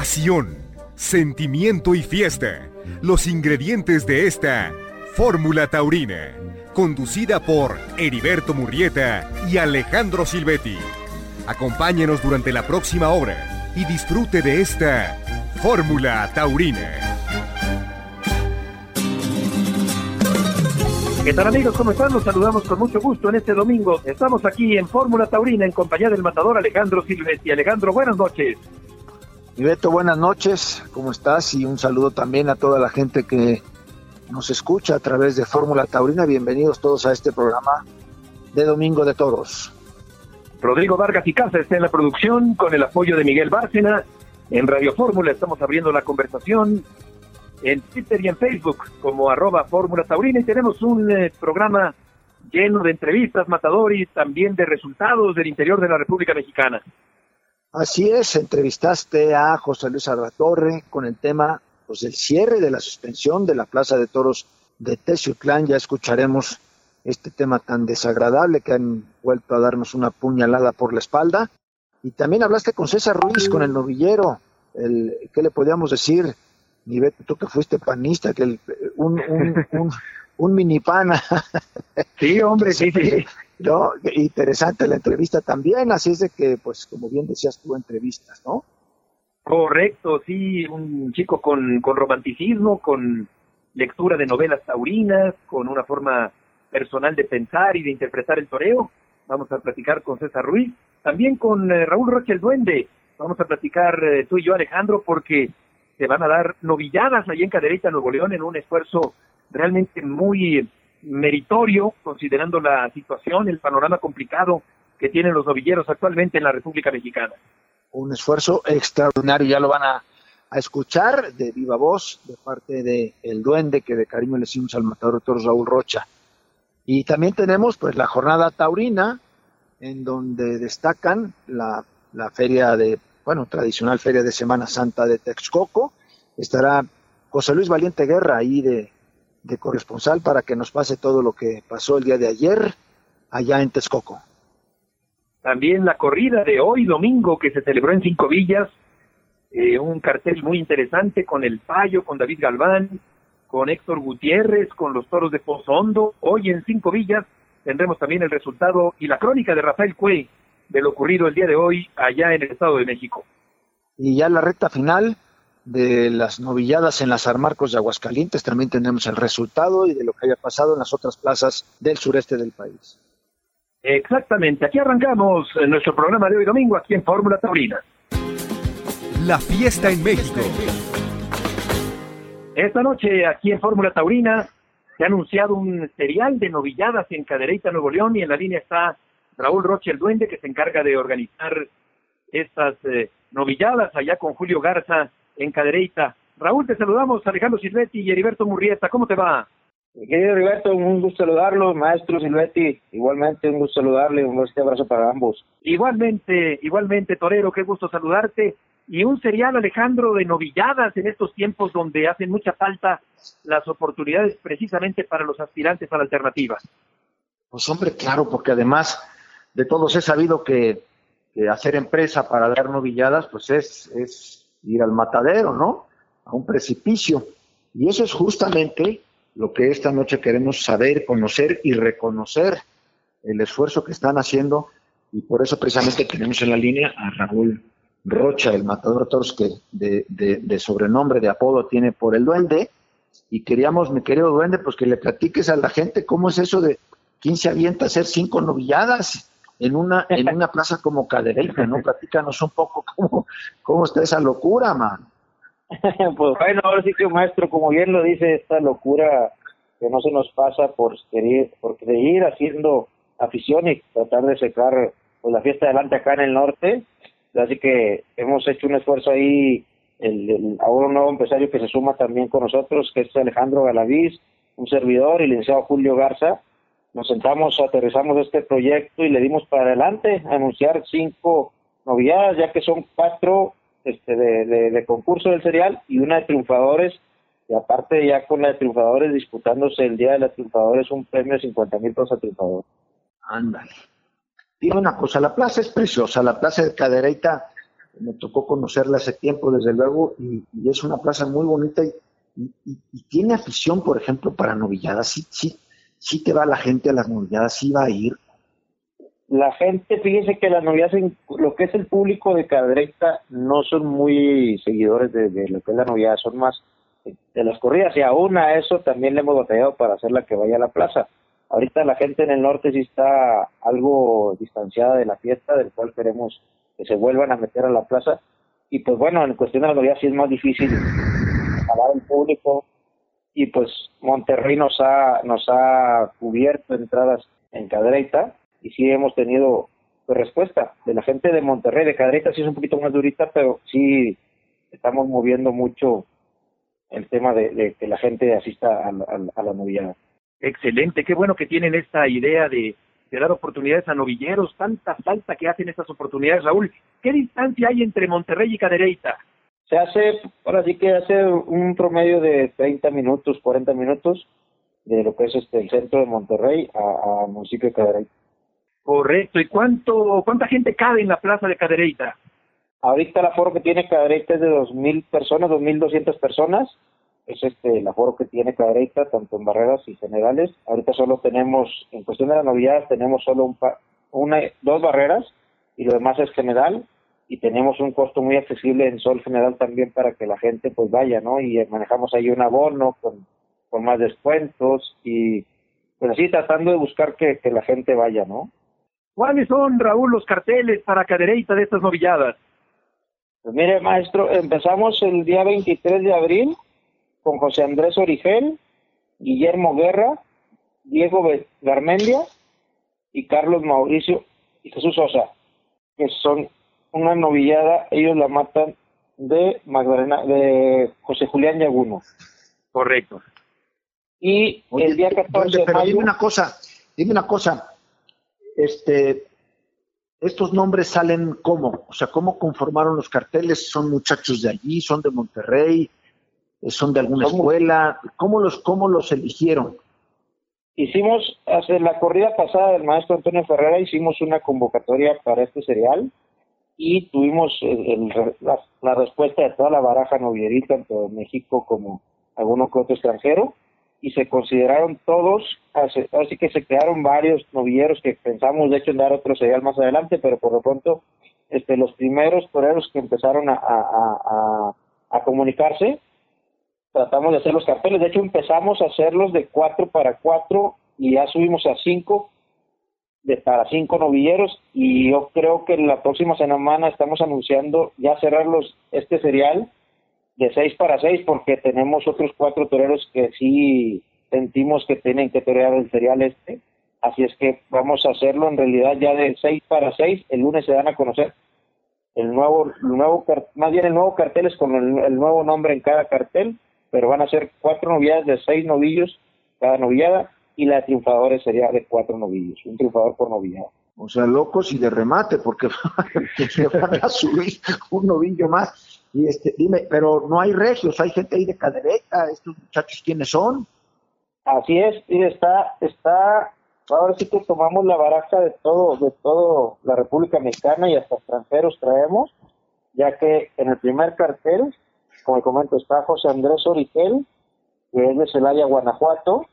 pasión, sentimiento y fiesta. Los ingredientes de esta Fórmula Taurina, conducida por Heriberto Murrieta y Alejandro Silvetti. Acompáñenos durante la próxima hora y disfrute de esta Fórmula Taurina. ¿Qué tal amigos? ¿Cómo están? Los saludamos con mucho gusto en este domingo. Estamos aquí en Fórmula Taurina en compañía del matador Alejandro Silvetti. Alejandro, buenas noches. Y Beto, buenas noches. ¿Cómo estás? Y un saludo también a toda la gente que nos escucha a través de Fórmula Taurina. Bienvenidos todos a este programa de Domingo de Toros. Rodrigo Vargas y Casa está en la producción con el apoyo de Miguel Bárcena. En Radio Fórmula estamos abriendo la conversación en Twitter y en Facebook como arroba Fórmula Taurina y tenemos un eh, programa lleno de entrevistas, matador y también de resultados del interior de la República Mexicana. Así es, entrevistaste a José Luis Salvatore con el tema pues, del cierre de la suspensión de la Plaza de Toros de Teciutlán. Ya escucharemos este tema tan desagradable que han vuelto a darnos una puñalada por la espalda. Y también hablaste con César Ruiz, con el novillero. El, ¿Qué le podíamos decir? ni tú que fuiste panista, que el, un, un, un, mini pana. Sí, hombre, sí, sí. ¿No? Interesante la entrevista también, así es de que, pues, como bien decías tú, entrevistas, ¿no? Correcto, sí, un chico con, con romanticismo, con lectura de novelas taurinas, con una forma personal de pensar y de interpretar el toreo. Vamos a platicar con César Ruiz, también con eh, Raúl Roche el Duende. Vamos a platicar eh, tú y yo, Alejandro, porque se van a dar novilladas allí en Cadereyta, Nuevo León, en un esfuerzo realmente muy meritorio, considerando la situación, el panorama complicado que tienen los novilleros actualmente en la República Mexicana. Un esfuerzo extraordinario, ya lo van a, escuchar de viva voz de parte de El Duende, que de cariño le decimos al matador doctor Raúl Rocha. Y también tenemos pues la jornada taurina, en donde destacan la, la feria de bueno, tradicional feria de Semana Santa de Texcoco. Estará José Luis Valiente Guerra ahí de, corresponsal para que nos pase todo lo que pasó el día de ayer allá en Texcoco. También la corrida de hoy domingo que se celebró en Cinco Villas, eh, un cartel muy interesante con el Payo, con David Galván, con Héctor Gutiérrez, con los toros de Pozondo. Hoy en Cinco Villas tendremos también el resultado y la crónica de Rafael Cuey de lo ocurrido el día de hoy allá en el Estado de México. Y ya la recta final de las novilladas en las Armarcos de Aguascalientes también tenemos el resultado y de lo que haya pasado en las otras plazas del sureste del país. Exactamente, aquí arrancamos nuestro programa de hoy domingo aquí en Fórmula Taurina. La fiesta en México. Esta noche aquí en Fórmula Taurina se ha anunciado un serial de novilladas en Cadereyta, Nuevo León y en la línea está Raúl Roche el Duende, que se encarga de organizar estas eh, novilladas allá con Julio Garza en Cadereyta. Raúl, te saludamos, Alejandro Silvetti y Heriberto Murrieta, ¿cómo te va? Querido Heriberto, un gusto saludarlo, maestro Silvetti, igualmente un gusto saludarle, un fuerte abrazo para ambos. Igualmente, igualmente, Torero, qué gusto saludarte. Y un serial, Alejandro, de novilladas en estos tiempos donde hacen mucha falta las oportunidades precisamente para los aspirantes a la alternativa. Pues hombre, claro, porque además de todos he sabido que, hacer empresa para dar novilladas, pues es, es ir al matadero, ¿no? A un precipicio. Y eso es justamente lo que esta noche queremos saber, conocer y reconocer el esfuerzo que están haciendo y por eso precisamente tenemos en la línea a Raúl Rocha, el matador de toros que de, de, sobrenombre, de apodo tiene por el duende y queríamos, mi querido duende, pues que le platiques a la gente cómo es eso de quién se avienta a hacer cinco novilladas en una, en una plaza como Cadereyta, ¿no? Platícanos un poco cómo, cómo está esa locura, man. pues bueno, ahora sí que maestro, como bien lo dice, esta locura que no se nos pasa por seguir, por seguir haciendo afición y tratar de secar pues, la fiesta adelante acá en el norte. Así que hemos hecho un esfuerzo ahí, el, ahora un nuevo empresario que se suma también con nosotros, que es Alejandro Galaviz, un servidor y el licenciado Julio Garza, nos sentamos, aterrizamos este proyecto y le dimos para adelante a anunciar cinco novedades, ya que son cuatro este, de, de, concurso del serial y una de triunfadores, y aparte ya con la de triunfadores disputándose el día de la triunfadores un premio de 50 mil pesos a triunfador. Ándale. Digo una cosa, la plaza es preciosa, la plaza de Cadereyta me tocó conocerla hace tiempo, desde luego, y, es una plaza muy bonita y, tiene afición, por ejemplo, para novilladas. Sí, sí, sí te va la gente a las novilladas, sí va a ir. La gente, fíjese que las novilladas, lo que es el público de Cadrecta, no son muy seguidores de, lo que es la novillada, son más de las corridas, y aún a eso también le hemos batallado para hacerla que vaya a la plaza. Ahorita la gente en el norte sí está algo distanciada de la fiesta, del cual queremos que se vuelvan a meter a la plaza. Y pues bueno, en cuestión de la novedad sí es más difícil hablar el público. Y pues Monterrey nos ha, nos ha cubierto entradas en Cadreita y sí hemos tenido pues, respuesta de la gente de Monterrey. De Cadreita sí es un poquito más durita, pero sí estamos moviendo mucho el tema de, que la gente asista a, a la novillada. Excelente, qué bueno que tienen esta idea de de dar oportunidades a novilleros, tanta falta que hacen estas oportunidades. Raúl, ¿qué distancia hay entre Monterrey y Cadereyta? Se hace, ahora sí que hace un promedio de 30 minutos, 40 minutos de lo que es este el centro de Monterrey a, municipio de Cadereyta. Correcto, ¿y cuánto cuánta gente cabe en la plaza de Cadereyta? Ahorita el aforo que tiene Cadereyta es de 2.000 personas, 2.200 personas, es este el aforo que tiene Cadereyta, tanto en barreras y generales. Ahorita solo tenemos, en cuestión de la novedad, tenemos solo un una, dos barreras y lo demás es general y tenemos un costo muy accesible en sol general también para que la gente pues vaya, ¿no? Y manejamos ahí un abono con, con más descuentos y pues así tratando de buscar que, que la gente vaya, ¿no? ¿Cuáles son, Raúl, los carteles para Cadereyta de estas novilladas? Pues mire, maestro, empezamos el día 23 de abril con José Andrés Origel, Guillermo Guerra, Diego Garmendia y Carlos Mauricio y Jesús Sosa, que son una novillada, ellos la matan de Magdalena, de José Julián Yaguno. Correcto. Y el día 14 pero dime una cosa, dime una cosa, este, estos nombres salen cómo, o sea, cómo conformaron los carteles, son muchachos de allí, son de Monterrey, son de alguna escuela, ¿cómo los, cómo los eligieron? Hicimos, hace la corrida pasada del maestro Antonio Ferrera, hicimos una convocatoria para este serial y tuvimos la, respuesta de toda la baraja novierita, tanto de México como alguno que otro extranjero, y se consideraron todos, así que se crearon varios novilleros que pensamos de hecho en dar otro serial más adelante, pero por lo pronto este, los primeros toreros que empezaron a comunicarse tratamos de hacer los carteles. De hecho, empezamos a hacerlos de cuatro para cuatro y ya subimos a cinco de para cinco novilleros y yo creo que la próxima semana estamos anunciando ya cerrarlos este serial de seis para seis porque tenemos otros cuatro toreros que sí sentimos que tienen que torear el serial este. Así es que vamos a hacerlo en realidad ya de seis para seis. El lunes se dan a conocer. El nuevo el nuevo más bien el nuevo cartel es con el nuevo nombre en cada cartel pero van a ser cuatro novilladas de seis novillos cada novillada y la triunfadora sería de cuatro novillos, un triunfador por novillada. O sea, locos y de remate, porque se van a subir un novillo más. Y este, dime, pero no hay regios, hay gente ahí de cadereta, estos muchachos, ¿quiénes son? Así es, y está, está, ahora sí que tomamos la baraja de todo, de todo la República Mexicana y hasta extranjeros traemos, ya que en el primer cartel como comento, está José Andrés Origel, que es de Celaya, Guanajuato,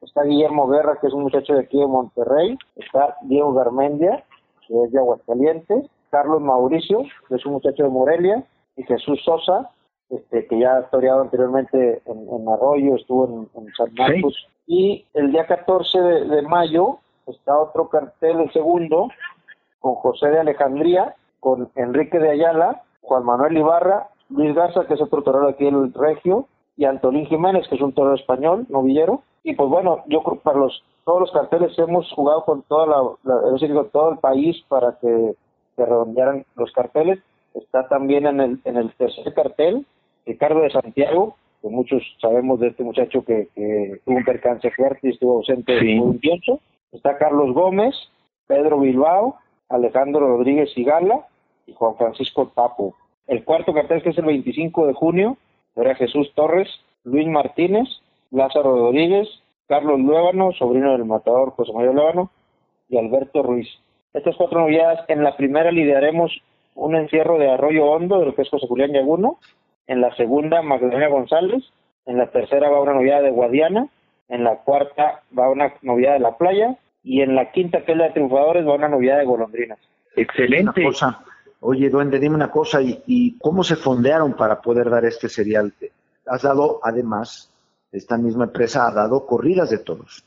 está Guillermo Guerra, que es un muchacho de aquí de Monterrey, está Diego Garmendia, que es de Aguascalientes, Carlos Mauricio, que es un muchacho de Morelia, y Jesús Sosa, este, que ya ha historiado anteriormente en, Arroyo, estuvo en, San Marcos. Y el día 14 de, de, mayo está otro cartel, el segundo, con José de Alejandría, con Enrique de Ayala, Juan Manuel Ibarra Luis Garza, que es otro torero aquí en el Regio, y Antolín Jiménez, que es un torero español, novillero. Y pues bueno, yo creo que para los, todos los carteles hemos jugado con toda la, todo el país para que se redondearan los carteles. Está también en el, en el tercer cartel Ricardo de Santiago, que muchos sabemos de este muchacho que, tuvo un percance fuerte y estuvo ausente por un tiempo. Está Carlos Gómez, Pedro Bilbao, Alejandro Rodríguez Sigala y Juan Francisco Tapo. El cuarto cartel, que es el 25 de junio, será Jesús Torres, Luis Martínez, Lázaro Rodríguez, Carlos Luébano, sobrino del matador José María Luébano, y Alberto Ruiz. Estas cuatro novedades, en la primera lidiaremos un encierro de Arroyo Hondo, de lo que es José Julián Yaguno. En la segunda, Magdalena González. En la tercera va una novillada de Guadiana. En la cuarta va una novillada de La Playa. Y en la quinta, que es la de Triunfadores, va una novillada de Golondrinas. Excelente. Cosa. Oye, Duende, dime una cosa. ¿y, ¿Y cómo se fondearon para poder dar este serial? Has dado, además, esta misma empresa ha dado corridas de toros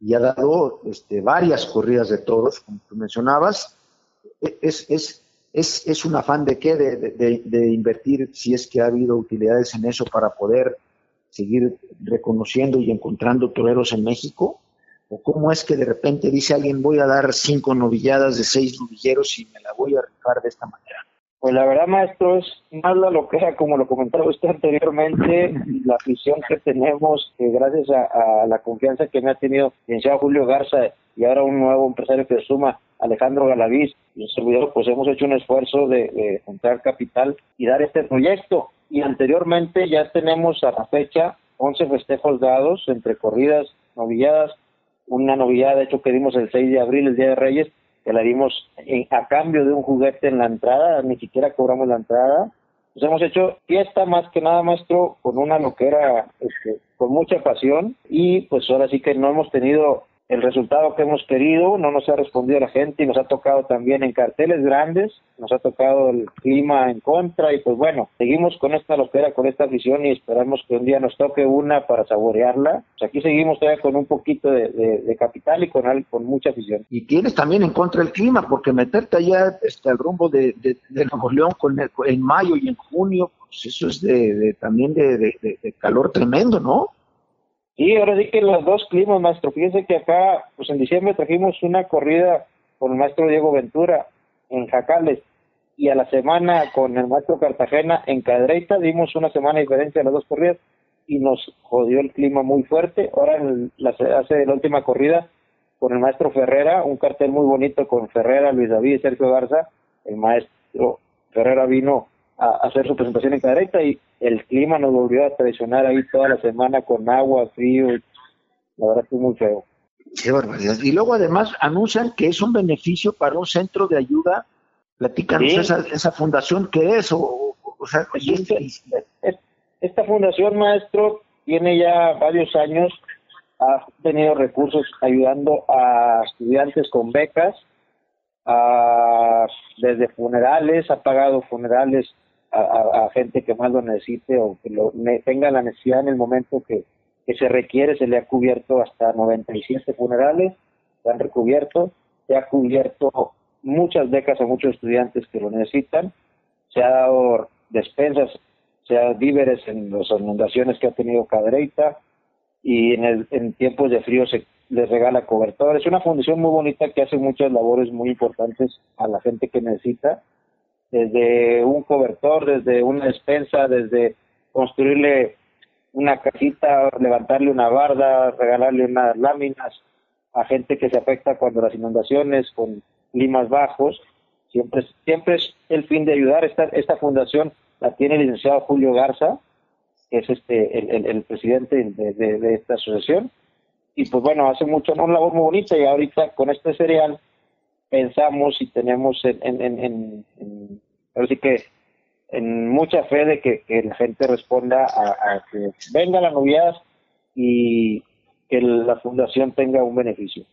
y ha dado este, varias corridas de toros, como tú mencionabas. E, es, es, es, es un afán de qué? De, de, de, invertir, si es que ha habido utilidades en eso para poder seguir reconociendo y encontrando toreros en México. ¿O cómo es que de repente dice alguien voy a dar cinco novilladas de seis novilleros y me la voy a rifar de esta manera? Pues la verdad, maestro, es más la loquera, como lo comentaba usted anteriormente, la afición que tenemos, que gracias a, la confianza que me ha tenido el licenciado Julio Garza y ahora un nuevo empresario que suma, Alejandro Galaviz, y un servidor, pues hemos hecho un esfuerzo de, de juntar capital y dar este proyecto. Y anteriormente ya tenemos a la fecha 11 festejos dados entre corridas, novilladas, una novillada, de hecho, que dimos el 6 de abril, el Día de Reyes, que la dimos en, a cambio de un juguete en la entrada, ni siquiera cobramos la entrada. Pues hemos hecho fiesta más que nada, maestro, con una loquera, este, con mucha pasión y pues ahora sí que no hemos tenido el resultado que hemos querido, no nos ha respondido la gente y nos ha tocado también en carteles grandes, nos ha tocado el clima en contra y pues bueno, seguimos con esta loquera, con esta visión y esperamos que un día nos toque una para saborearla. Pues aquí seguimos todavía con un poquito de, capital y con, con mucha afición. Y tienes también en contra el clima, porque meterte allá este, al rumbo de, de, de Nuevo León con el, en mayo y en junio, pues eso es de, también de calor tremendo, ¿no? Sí, ahora sí que los dos climas, maestro. Fíjense que acá, pues en diciembre trajimos una corrida con el maestro Diego Ventura en Jacales y a la semana con el maestro Cartagena en Cadreita dimos una semana de diferencia a las dos corridas y nos jodió el clima muy fuerte. Ahora en la, hace la última corrida con el maestro Ferrera, un cartel muy bonito con Ferrera, Luis David y Sergio Garza. El maestro Ferrera vino a hacer su presentación en Cadreita y el clima nos volvió a traicionar ahí toda la semana con agua, frío, la verdad que es muy feo. Qué barbaridad. Y luego además anuncian que es un beneficio para un centro de ayuda. Platícanos sí. esa, esa fundación, ¿qué es? O, o sea, este, esta fundación, maestro, tiene ya varios años, ha tenido recursos ayudando a estudiantes con becas, a, desde funerales, ha pagado funerales a, a, gente que más lo necesite o que lo, ne, tenga la necesidad en el momento que, se requiere, se le ha cubierto hasta 97 funerales, se han recubierto, se ha cubierto muchas becas a muchos estudiantes que lo necesitan, se ha dado despensas, se ha dado víveres en las inundaciones que ha tenido Cadreita y en, el, en tiempos de frío se les regala cobertor. Es una fundación muy bonita que hace muchas labores muy importantes a la gente que necesita desde un cobertor, desde una despensa, desde construirle una casita, levantarle una barda, regalarle unas láminas a gente que se afecta cuando las inundaciones, con climas bajos. Siempre, siempre es el fin de ayudar. Esta, esta fundación la tiene el licenciado Julio Garza, que es este el, el, presidente de, de, de, esta asociación. Y pues bueno, hace mucho, una labor muy bonita y ahorita con este cereal pensamos y tenemos en, en, que en mucha fe de que, la gente responda a, a, que venga la novedad y que la fundación tenga un beneficio.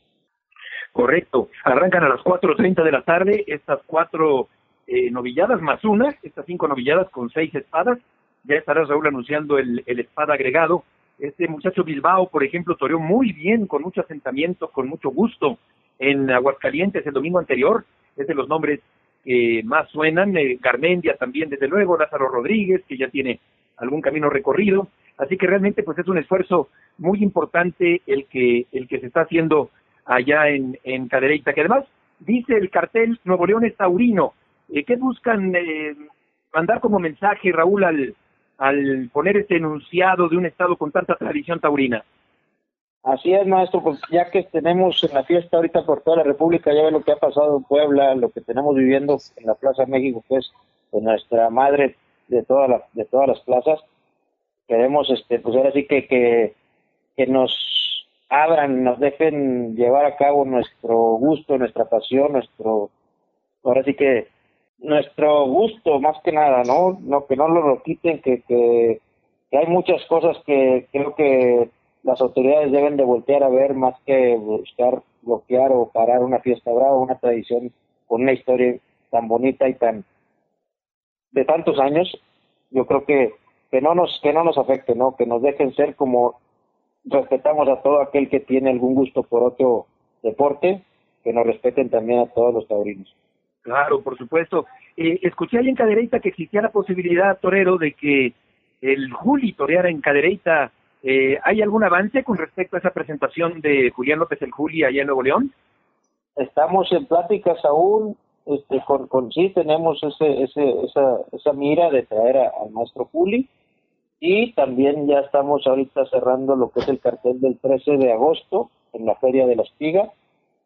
Correcto. Arrancan a las 4.30 de la tarde estas cuatro eh, novilladas más una, estas cinco novilladas con seis espadas. Ya estará Raúl anunciando el, el espada agregado. Este muchacho Bilbao, por ejemplo, toreó muy bien, con mucho asentamiento, con mucho gusto en Aguascalientes el domingo anterior. Es de los nombres que más suenan, eh, Garmendia también, desde luego, Lázaro Rodríguez, que ya tiene algún camino recorrido. Así que realmente pues es un esfuerzo muy importante el que, el que se está haciendo allá en, en Cadereyta, que además dice el cartel Nuevo León es taurino. Eh, ¿Qué buscan eh, mandar como mensaje, Raúl, al, al poner este enunciado de un estado con tanta tradición taurina? Así es, maestro, pues ya que tenemos en la fiesta ahorita por toda la República, ya ve lo que ha pasado en Puebla, lo que tenemos viviendo en la Plaza México, que es pues, nuestra madre de todas las de todas las plazas. Queremos, este, pues ahora sí que, que, que nos abran, nos dejen llevar a cabo nuestro gusto, nuestra pasión, nuestro, ahora sí que nuestro gusto más que nada, ¿no? No que no lo quiten, que, que, hay muchas cosas que creo que las autoridades deben de voltear a ver más que buscar bloquear o parar una fiesta brava, una tradición con una historia tan bonita y tan de tantos años. Yo creo que que no nos que no nos afecte, ¿no? Que nos dejen ser como respetamos a todo aquel que tiene algún gusto por otro deporte, que nos respeten también a todos los taurinos. Claro, por supuesto. Eh, escuché ahí en Cadereyta que existía la posibilidad, Torero, de que el Juli toreara en Cadereyta. Eh, ¿Hay algún avance con respecto a esa presentación de Julián López el Juli allá en Nuevo León? Estamos en pláticas aún, este, con, sí tenemos ese, ese, esa, esa mira de traer al maestro Juli y también ya estamos ahorita cerrando lo que es el cartel del 13 de agosto en la Feria de la Espiga.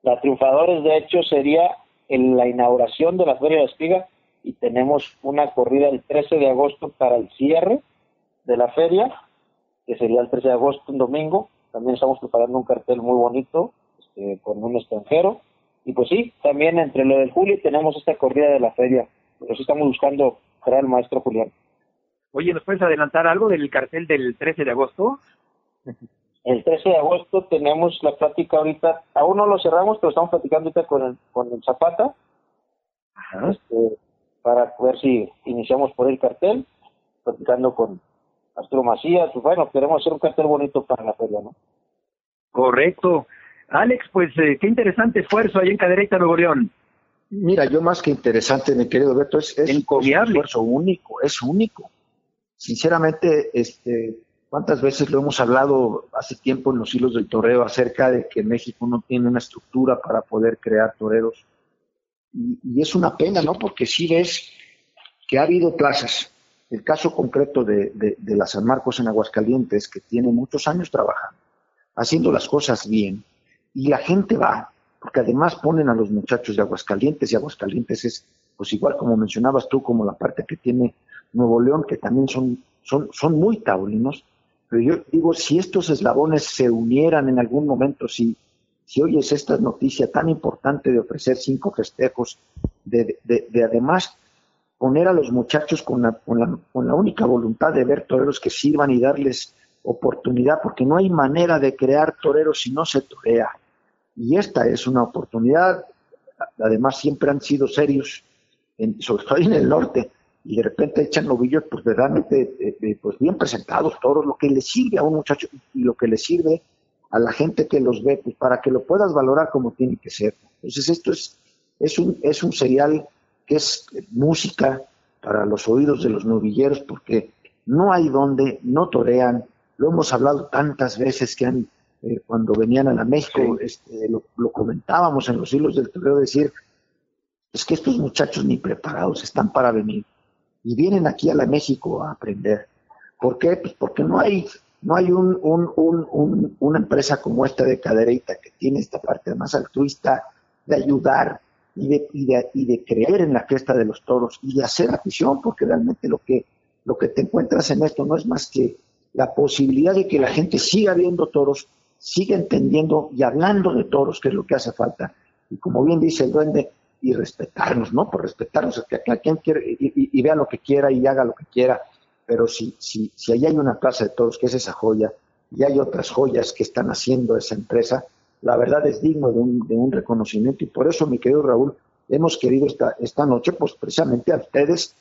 La Triunfadores, de hecho, sería en la inauguración de la Feria de la Espiga y tenemos una corrida el 13 de agosto para el cierre de la feria, que sería el 13 de agosto, un domingo. También estamos preparando un cartel muy bonito este, con un extranjero. Y pues sí, también entre lo del Juli tenemos esta corrida de la feria. Por eso estamos buscando traer al maestro Julián. Oye, ¿nos puedes adelantar algo del cartel del 13 de agosto? El 13 de agosto tenemos la plática ahorita, aún no lo cerramos, pero estamos platicando ahorita con el, con el Zapata, este, para ver si iniciamos por el cartel, platicando con Macías, pues bueno, queremos hacer un cartel bonito para la feria, ¿no? Correcto. Alex, pues eh, qué interesante esfuerzo ahí en Cadereyta, Nuevo León. Mira, yo más que interesante, mi querido Beto, es, un esfuerzo único, es único. Sinceramente, este, ¿Cuántas veces lo hemos hablado hace tiempo en los hilos del toreo acerca de que México no tiene una estructura para poder crear toreros? Y, es una pena, ¿no? Porque sí ves que ha habido plazas. El caso concreto de, de, la San Marcos en Aguascalientes, que tiene muchos años trabajando, haciendo las cosas bien, y la gente va, porque además ponen a los muchachos de Aguascalientes, y Aguascalientes es, pues igual como mencionabas tú, como la parte que tiene Nuevo León, que también son, son, muy taurinos, pero yo digo, si estos eslabones se unieran en algún momento, si, si oyes esta noticia tan importante de ofrecer cinco festejos, de, de, además poner a los muchachos con la, con, la, con la única voluntad de ver toreros que sirvan y darles oportunidad, porque no hay manera de crear toreros si no se torea. Y esta es una oportunidad, además siempre han sido serios, en, sobre todo en el norte, y de repente echan novillos pues verdaderamente pues bien presentados todos, lo que le sirve a un muchacho y lo que le sirve a la gente que los ve, pues para que lo puedas valorar como tiene que ser. Entonces esto es, es, un, es un serial que es música para los oídos de los novilleros porque no hay donde, no torean, lo hemos hablado tantas veces que han, eh, cuando venían a la México, este, lo, lo, comentábamos en los hilos del toreo, decir, es que estos muchachos ni preparados están para venir y vienen aquí a la México a aprender. ¿Por qué? Pues porque no hay, no hay un, un, un, una empresa como esta de Cadereita que tiene esta parte más altruista de ayudar y de, creer en la fiesta de los toros y de hacer afición, porque realmente lo que, lo que te encuentras en esto no es más que la posibilidad de que la gente siga viendo toros, siga entendiendo y hablando de toros, que es lo que hace falta. Y como bien dice el duende, y respetarnos, ¿no? Por respetarnos, que cada quien quiere y, vea lo que quiera y haga lo que quiera, pero si, si, si ahí hay una plaza de todos que es esa joya y hay otras joyas que están haciendo esa empresa, la verdad es digno de un, de un reconocimiento y por eso, mi querido Raúl, hemos querido esta, esta noche, pues precisamente a ustedes,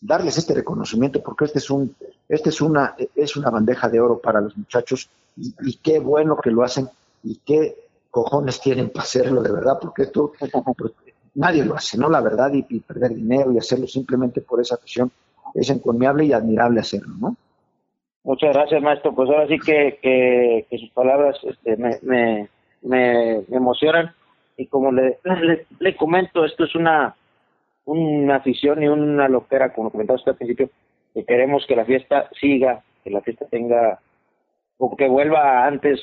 darles este reconocimiento porque este es un este es una es una bandeja de oro para los muchachos y, qué bueno que lo hacen y qué cojones tienen para hacerlo de verdad porque esto pues, nadie lo hace, ¿no? La verdad, y, perder dinero y hacerlo simplemente por esa afición es encomiable y admirable hacerlo, ¿no? Muchas gracias, maestro. Pues ahora sí que, que, sus palabras este, me, me, emocionan. Y como le, le, comento, esto es una, una afición y una loquera, como comentaba usted al principio, que queremos que la fiesta siga, que la fiesta tenga, o que vuelva antes.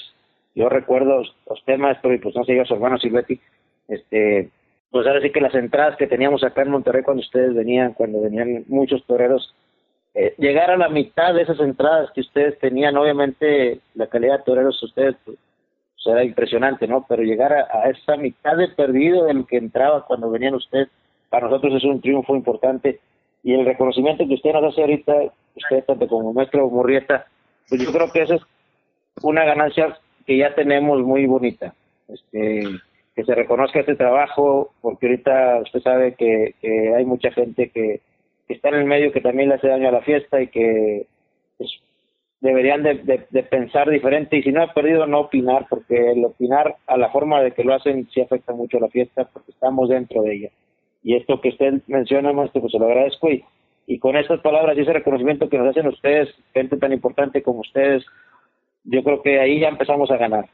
Yo recuerdo a usted, maestro, y pues no sé yo, su hermano Silvetti, este, pues ahora sí que las entradas que teníamos acá en Monterrey cuando ustedes venían, cuando venían muchos toreros, eh, llegar a la mitad de esas entradas que ustedes tenían, obviamente la calidad de toreros ustedes era impresionante, ¿no? Pero llegar a, esa mitad de perdido lo que entraba cuando venían ustedes, para nosotros es un triunfo importante y el reconocimiento que usted nos hace ahorita, usted tanto como maestro Murrieta, pues yo creo que eso es una ganancia que ya tenemos muy bonita. Este, que se reconozca este trabajo, porque ahorita usted sabe que, hay mucha gente que, que, está en el medio que también le hace daño a la fiesta y que pues, deberían de, de, pensar diferente y si no ha perdido no opinar, porque el opinar a la forma de que lo hacen sí afecta mucho a la fiesta porque estamos dentro de ella. Y esto que usted menciona, maestro, pues se lo agradezco y, y con estas palabras y ese reconocimiento que nos hacen ustedes, gente tan importante como ustedes, yo creo que ahí ya empezamos a ganar.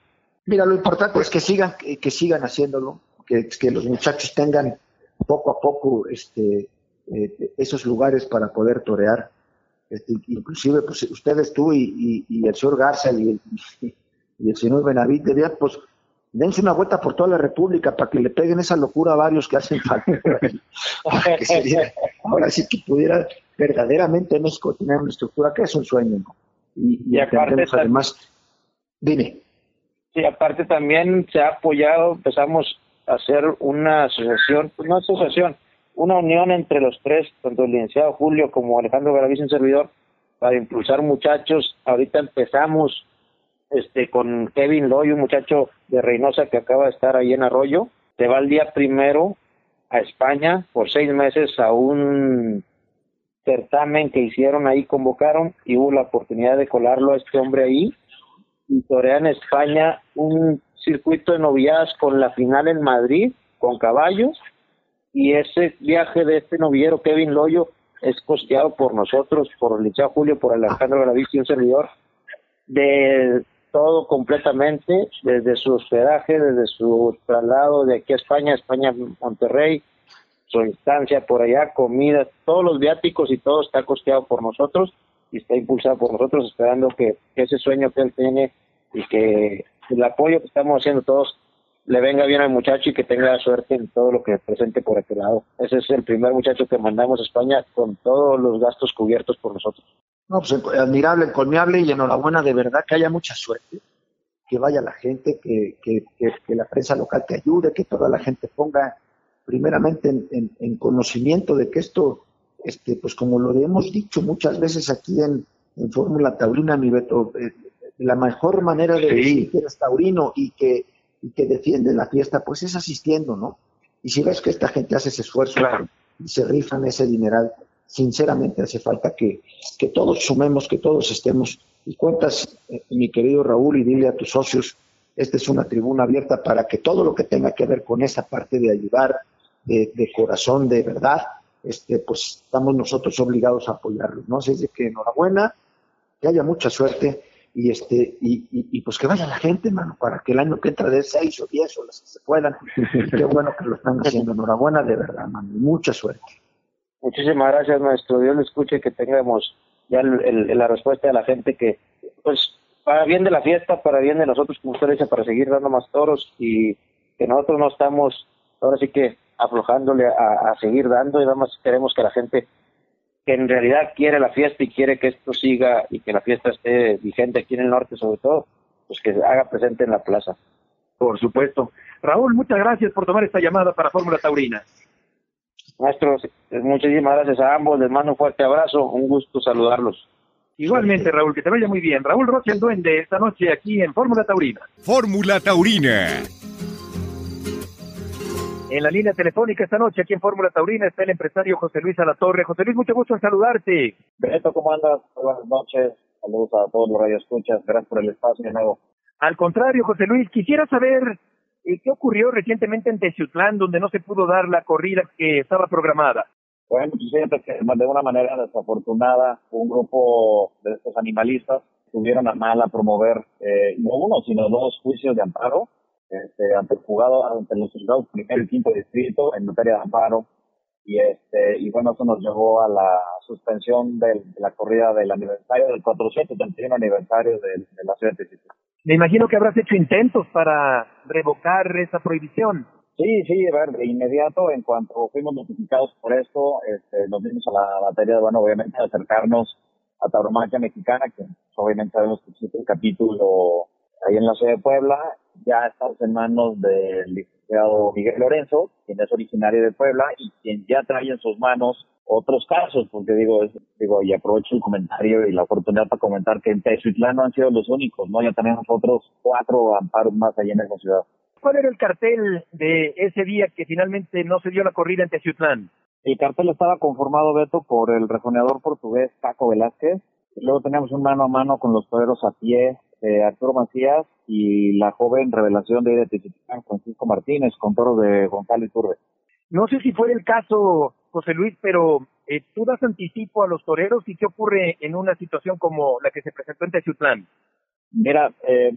Mira, lo importante es que sigan, que, sigan haciéndolo, que, que, los muchachos tengan poco a poco este, eh, esos lugares para poder torear. Este, inclusive, pues ustedes, tú y, y, el señor Garza y el, y el señor Benavides, pues dense una vuelta por toda la República para que le peguen esa locura a varios que hacen falta. ahora sí que pudiera verdaderamente México tener una estructura que es un sueño. Y, y, aparte, además, dime. Sí, aparte también se ha apoyado, empezamos a hacer una asociación, pues no asociación, una unión entre los tres, tanto el licenciado Julio como Alejandro Garaviz, un servidor, para impulsar muchachos. Ahorita empezamos este con Kevin Loy, un muchacho de Reynosa que acaba de estar ahí en Arroyo. Se va el día primero a España por seis meses a un certamen que hicieron ahí, convocaron y hubo la oportunidad de colarlo a este hombre ahí y torea en España un circuito de novilladas con la final en Madrid con caballos y ese viaje de este novillero Kevin Loyo es costeado por nosotros, por Liceo Julio, por Alejandro Galaviz y un servidor, de todo completamente, desde su hospedaje, desde su traslado de aquí a España, España, Monterrey, su instancia por allá, comida, todos los viáticos y todo está costeado por nosotros y está impulsado por nosotros, esperando que, ese sueño que él tiene y que el apoyo que estamos haciendo todos le venga bien al muchacho y que tenga suerte en todo lo que presente por aquel lado. Ese es el primer muchacho que mandamos a España con todos los gastos cubiertos por nosotros. No, pues admirable, encomiable y enhorabuena, de verdad que haya mucha suerte, que vaya la gente, que, que, que, la prensa local te ayude, que toda la gente ponga primeramente en, en conocimiento de que esto este, pues como lo hemos dicho muchas veces aquí en, Fórmula Taurina, mi Beto, eh, la mejor manera de decir que eres taurino y que, y que defiende la fiesta, pues es asistiendo, ¿no? Y si ves que esta gente hace ese esfuerzo y se rifan ese dineral, sinceramente hace falta que, que todos sumemos, que todos estemos. Y cuentas, eh, mi querido Raúl, y dile a tus socios, esta es una tribuna abierta para que todo lo que tenga que ver con esa parte de ayudar, de, de corazón, de verdad, este, pues estamos nosotros obligados a apoyarlos, ¿no? Así es que enhorabuena, que haya mucha suerte y este y, y, pues que vaya la gente, mano, para que el año que entra de seis o diez o las que se puedan. qué bueno que lo están haciendo. Enhorabuena de verdad, mano, mucha suerte. Muchísimas gracias, maestro. Dios le escuche que tengamos ya la respuesta de la gente que, pues, para bien de la fiesta, para bien de nosotros, como usted dice, para seguir dando más toros y que nosotros no estamos, ahora sí que aflojándole a, seguir dando y nada más queremos que la gente que en realidad quiere la fiesta y quiere que esto siga y que la fiesta esté vigente aquí en el norte sobre todo, pues que se haga presente en la plaza. Por supuesto. Raúl, muchas gracias por tomar esta llamada para Fórmula Taurina. Maestros, muchísimas gracias a ambos, les mando un fuerte abrazo, un gusto saludarlos. Igualmente, Raúl, que te vaya muy bien. Raúl Rocha, el duende, esta noche aquí en Fórmula Taurina. Fórmula Taurina en la línea telefónica esta noche aquí en Fórmula Taurina está el empresario José Luis Alatorre. José Luis, mucho gusto en saludarte. Beto, ¿cómo andas? Buenas noches. Saludos a todos los radioescuchas. Gracias por el espacio de nuevo. Al contrario, José Luis, quisiera saber eh, qué ocurrió recientemente en Teciutlán, donde no se pudo dar la corrida que estaba programada. Bueno, pues fíjate que de una manera desafortunada, un grupo de estos animalistas tuvieron a mal a promover eh, no uno, sino dos juicios de amparo este, ante el juzgado, ante los juzgados primero y quinto distrito en materia de amparo. Y este, y bueno, eso nos llevó a la suspensión de la corrida del aniversario, del 431 aniversario de, de la ciudad de Teciutlán. Me imagino que habrás hecho intentos para revocar esa prohibición. Sí, sí, a ver, de inmediato, en cuanto fuimos notificados por esto, este, nos dimos a la materia de, bueno, obviamente, acercarnos a Tauromaquia Mexicana, que obviamente sabemos que existe el capítulo ahí en la ciudad de Puebla. Ya estamos en manos del licenciado Miguel Lorenzo, quien es originario de Puebla y quien ya trae en sus manos otros casos, porque digo, digo, y aprovecho el comentario y la oportunidad para comentar que en Tezuitlán no han sido los únicos, ¿no? Ya tenemos otros cuatro amparos más allá en esa ciudad. ¿Cuál era el cartel de ese día que finalmente no se dio la corrida en Tezuitlán? El cartel estaba conformado, Beto, por el rejoneador portugués Paco Velázquez. Y luego teníamos un mano a mano con los toreros a pie, eh, Arturo Macías y la joven revelación de Tezuitlán, Francisco Martínez, con toros de Gonzalo Iturbe. No sé si fue el caso, José Luis, pero eh, tú das anticipo a los toreros y qué ocurre en una situación como la que se presentó en Tezuitlán. Mira, eh,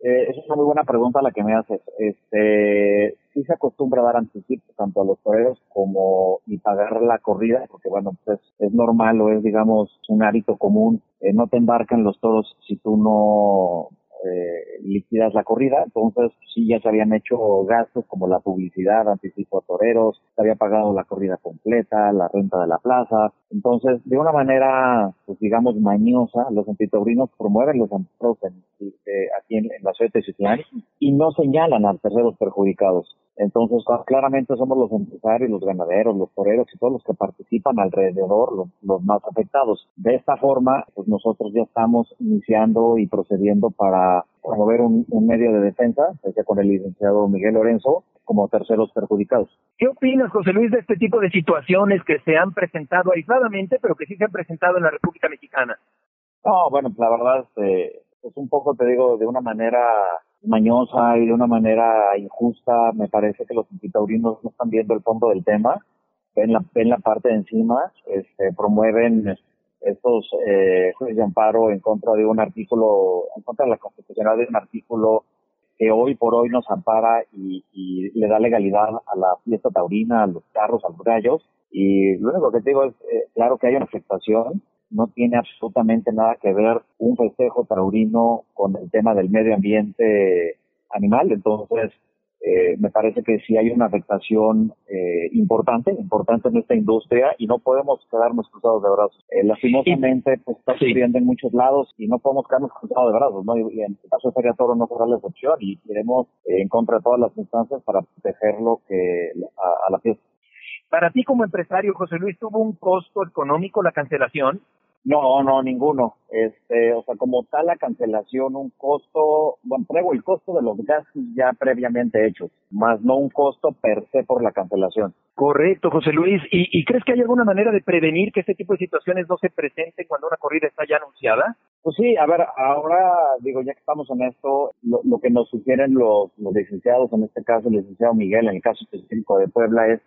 eh, es una muy buena pregunta la que me haces. Este, sí se acostumbra a dar anticipo tanto a los toreros como y pagar la corrida, porque bueno, pues es normal o es, digamos, un hábito común. Eh, no te embarcan los toros si tú no eh, liquidas la corrida, entonces sí ya se habían hecho gastos como la publicidad, anticipo a toreros, se había pagado la corrida completa, la renta de la plaza, entonces de una manera, pues digamos, mañosa, los antitaurinos promueven los antros eh, aquí en, la ciudad de Ciutlán y no señalan a terceros perjudicados. Entonces, claramente somos los empresarios, los ganaderos, los toreros y todos los que participan alrededor los, los, más afectados. De esta forma, pues nosotros ya estamos iniciando y procediendo para promover un, un medio de defensa, ya con el licenciado Miguel Lorenzo, como terceros perjudicados. ¿Qué opinas, José Luis, de este tipo de situaciones que se han presentado aisladamente, pero que sí se han presentado en la República Mexicana? No, bueno, la verdad, este, pues un poco te digo, de una manera mañosa y de una manera injusta. Me parece que los antitaurinos no están viendo el fondo del tema, ven la, ven la parte de encima, este, promueven estos eh, juicios de amparo en contra de un artículo, en contra de la constitucional de un artículo que hoy por hoy nos ampara y, le da legalidad a la fiesta taurina, a los carros, a los gallos. Y luego que te digo es, eh, claro que hay una afectación, no tiene absolutamente nada que ver un festejo taurino con el tema del medio ambiente animal. Entonces, eh, me parece que sí hay una afectación eh, importante, importante en esta industria y no podemos quedarnos cruzados de brazos. Eh, lastimosamente, pues está sucediendo en muchos lados y no podemos quedarnos cruzados de brazos, ¿no? Y, en el caso de Feria Toro no será la excepción y iremos en contra de todas las instancias para protegerlo que a, a la fiesta. Para ti como empresario, José Luis, ¿tuvo un costo económico la cancelación? No, no, ninguno. Este, o sea, como tal la cancelación, un costo, bueno, pruebo el costo de los gastos ya previamente hechos, más no un costo per se por la cancelación. Correcto, José Luis. ¿Y, ¿Y crees que hay alguna manera de prevenir que este tipo de situaciones no se presenten cuando una corrida está ya anunciada? Pues sí, a ver, ahora digo, ya que estamos en esto, lo, lo que nos sugieren los, los licenciados, en este caso el licenciado Miguel, en el caso específico de Puebla, es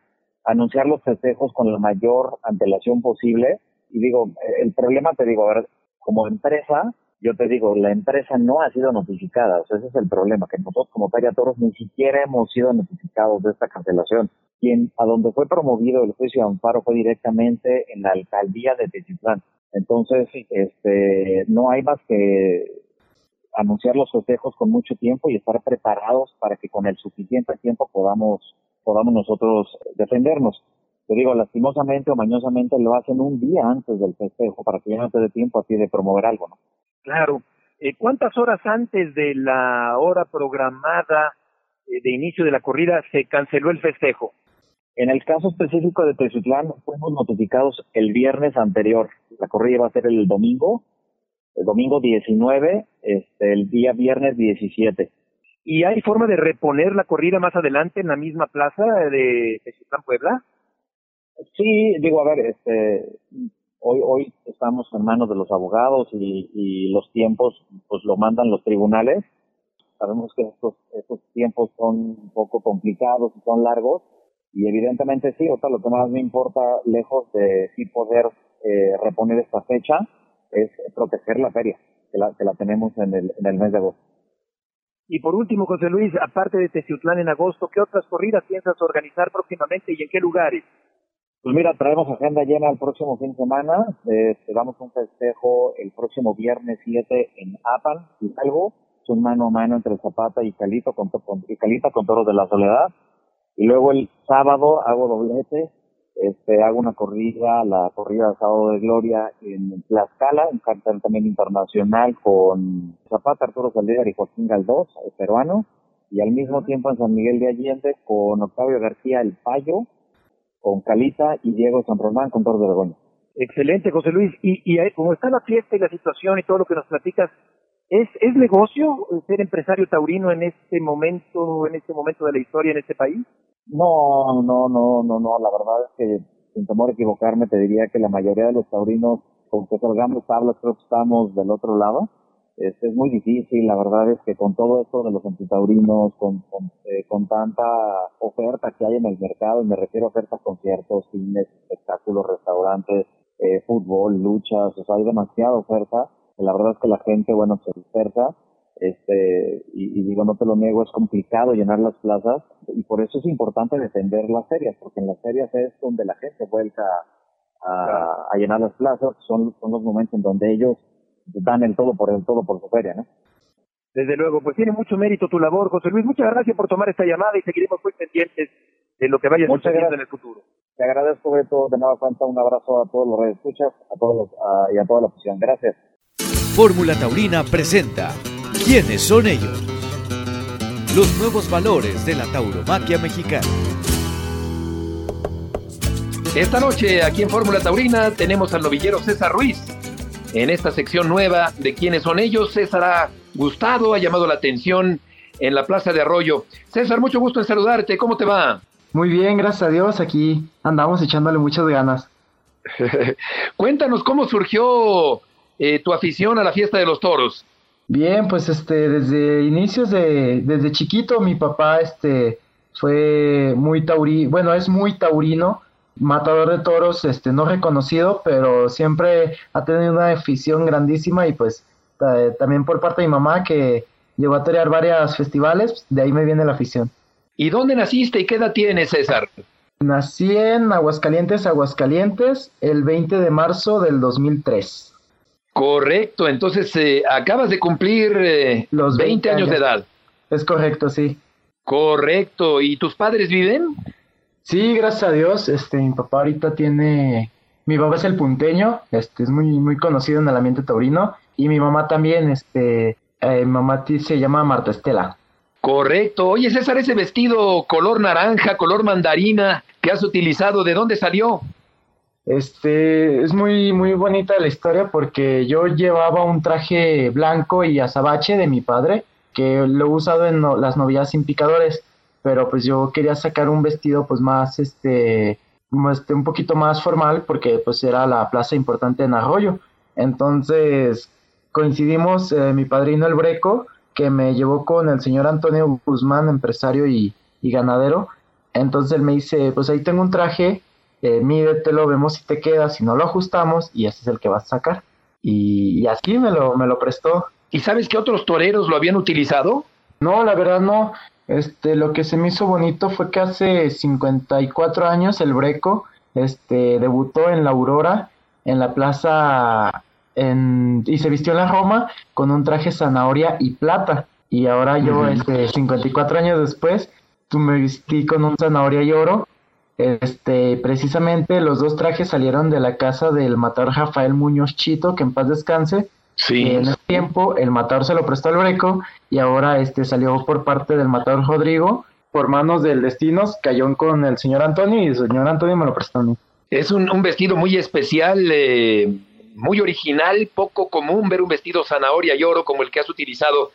anunciar los festejos con la mayor antelación posible y digo, el problema, te digo, a como empresa, yo te digo, la empresa no ha sido notificada, ese es el problema, que nosotros como Feria Toros ni siquiera hemos sido notificados de esta cancelación. Quien, a donde fue promovido el juicio de amparo fue directamente en la alcaldía de Techitlán. Entonces, este, no hay más que anunciar los festejos con mucho tiempo y estar preparados para que con el suficiente tiempo podamos, podamos nosotros defendernos te digo, lastimosamente o mañosamente lo hacen un día antes del festejo para que ya no te dé tiempo así de promover algo, ¿no? Claro. Eh, ¿Cuántas horas antes de la hora programada eh, de inicio de la corrida se canceló el festejo? En el caso específico de Tezutlán, fuimos notificados el viernes anterior. La corrida iba a ser el domingo, el domingo 19, este, el día viernes 17. ¿Y hay forma de reponer la corrida más adelante en la misma plaza de Tezutlán, Puebla? Sí, digo, a ver, este, hoy, hoy estamos en manos de los abogados y, y los tiempos, pues lo mandan los tribunales. Sabemos que estos, estos tiempos son un poco complicados y son largos. Y evidentemente sí, o sea, lo que más me importa, lejos de sí poder eh, reponer esta fecha, es proteger la feria, que la, que la tenemos en el, en el mes de agosto. Y por último, José Luis, aparte de Teciutlán en agosto, ¿qué otras corridas piensas organizar próximamente y en qué lugares? Pues mira, traemos agenda llena el próximo fin de semana. Eh, damos un festejo el próximo viernes 7 en Apan, Hidalgo. Es un mano a mano entre Zapata y Calito con, con, Calita con Toros de la Soledad. Y luego el sábado hago doblete este, hago una corrida, la corrida de Sábado de Gloria en Tlaxcala, un cartel también internacional con Zapata, Arturo Saldívar y Joaquín Galdós, el peruano, y al mismo tiempo en San Miguel de Allende con Octavio García El Payo, con Calita y Diego San Román con Torre de Begoña. Excelente, José Luis. Y, y como está la fiesta y la situación y todo lo que nos platicas, ¿es, ¿es negocio ser empresario taurino en este momento, en este momento de la historia en este país? No, no, no, no, no. La verdad es que, sin temor a equivocarme, te diría que la mayoría de los taurinos, con que salgamos tablas, creo que estamos del otro lado. Este, es muy difícil, la verdad es que con todo esto de los antitaurinos, con, con, eh, con tanta oferta que hay en el mercado, y me refiero a ofertas, conciertos, cines, espectáculos, restaurantes, eh, fútbol, luchas, o sea, hay demasiada oferta. La verdad es que la gente, bueno, se dispersa este y, digo no te lo niego es complicado llenar las plazas y por eso es importante defender las ferias porque en las ferias es donde la gente vuelca a, a llenar las plazas son, son los momentos en donde ellos dan el todo por el todo por su feria no desde luego pues tiene mucho mérito tu labor José Luis muchas gracias por tomar esta llamada y seguiremos muy pendientes de lo que vaya sucediendo en el futuro te agradezco Beto de nueva cuenta un abrazo a todos los redes escuchas a todos y a toda la oposición gracias Fórmula Taurina presenta ¿Quiénes son ellos? Los nuevos valores de la tauromaquia mexicana. Esta noche, aquí en Fórmula Taurina, tenemos al novillero César Ruiz. En esta sección nueva de quiénes son ellos, César ha gustado, ha llamado la atención en la Plaza de Arroyo. César, mucho gusto en saludarte. ¿Cómo te va? Muy bien, gracias a Dios. Aquí andamos echándole muchas ganas. Cuéntanos cómo surgió eh, tu afición a la fiesta de los toros. Bien, pues este, desde inicios de, desde chiquito mi papá este fue muy taurino, bueno, es muy taurino, matador de toros, este, no reconocido, pero siempre ha tenido una afición grandísima y pues también por parte de mi mamá que llegó a torear varios festivales, de ahí me viene la afición. ¿Y dónde naciste y qué edad tienes, César? Nací en Aguascalientes, Aguascalientes, el 20 de marzo del 2003. Correcto, entonces eh, acabas de cumplir eh, los 20, años. de edad. Es correcto, sí. Correcto, ¿y tus padres viven? Sí, gracias a Dios, este, mi papá ahorita tiene, mi papá es el punteño, este, es muy, muy conocido en el ambiente taurino, y mi mamá también, este, eh, mi mamá se llama Marta Estela. Correcto, oye César, ese vestido color naranja, color mandarina que has utilizado, ¿de dónde salió? Este, es muy, muy bonita la historia porque yo llevaba un traje blanco y azabache de mi padre, que lo he usado en las novias sin picadores, pero pues yo quería sacar un vestido pues más, este, este, un poquito más formal porque pues era la plaza importante en Arroyo. Entonces coincidimos eh, mi padrino el Breco, que me llevó con el señor Antonio Guzmán, empresario y, y ganadero. Entonces él me dice, pues ahí tengo un traje eh, mídetelo, vemos si te queda, si no lo ajustamos y ese es el que vas a sacar. Y, así me lo, me lo prestó. ¿Y sabes que otros toreros lo habían utilizado? No, la verdad no. Este, lo que se me hizo bonito fue que hace 54 años el Breco este, debutó en la Aurora, en la plaza, en, y se vistió en la Roma con un traje zanahoria y plata. Y ahora yo, este, 54 años después, tú me vestí con un zanahoria y oro este, precisamente los dos trajes salieron de la casa del matador Rafael Muñoz Chito, que en paz descanse. Sí. En tiempo el matador se lo prestó al Breco y ahora este salió por parte del matador Rodrigo, por manos del Destinos, cayó con el señor Antonio y el señor Antonio me lo prestó a mí. Es un, vestido muy especial, eh, muy original, poco común ver un vestido zanahoria y oro como el que has utilizado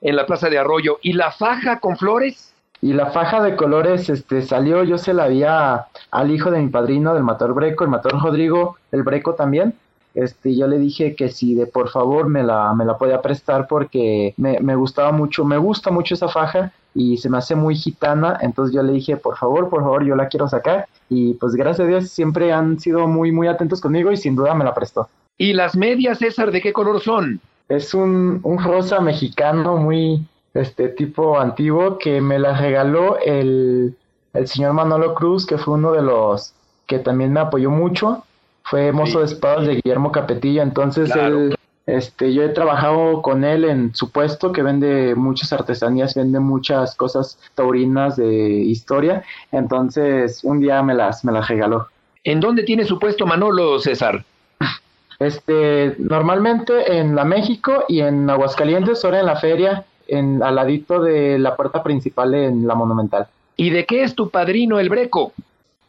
en la Plaza de Arroyo. ¿Y la faja con flores? Y la faja de colores este, salió, yo se la vi al hijo de mi padrino, del matador Breco, el matador Rodrigo, el Breco también. Este, yo le dije que si de por favor me la, me la podía prestar porque me, me gustaba mucho, me gusta mucho esa faja y se me hace muy gitana, entonces yo le dije, por favor, por favor, yo la quiero sacar y pues gracias a Dios siempre han sido muy, muy atentos conmigo y sin duda me la prestó. ¿Y las medias, César, de qué color son? Es un, un rosa mexicano muy, este tipo antiguo que me la regaló el, el señor Manolo Cruz, que fue uno de los que también me apoyó mucho. Fue mozo de espadas de Guillermo Capetillo, entonces él, este, yo he trabajado con él en su puesto que vende muchas artesanías, vende muchas cosas taurinas de historia, entonces un día me las, me las regaló. ¿En dónde tiene su puesto Manolo, César? Este, normalmente en la México y en Aguascalientes, ahora en la feria, en, al ladito de la puerta principal en la Monumental. ¿Y de qué es tu padrino, el Breco?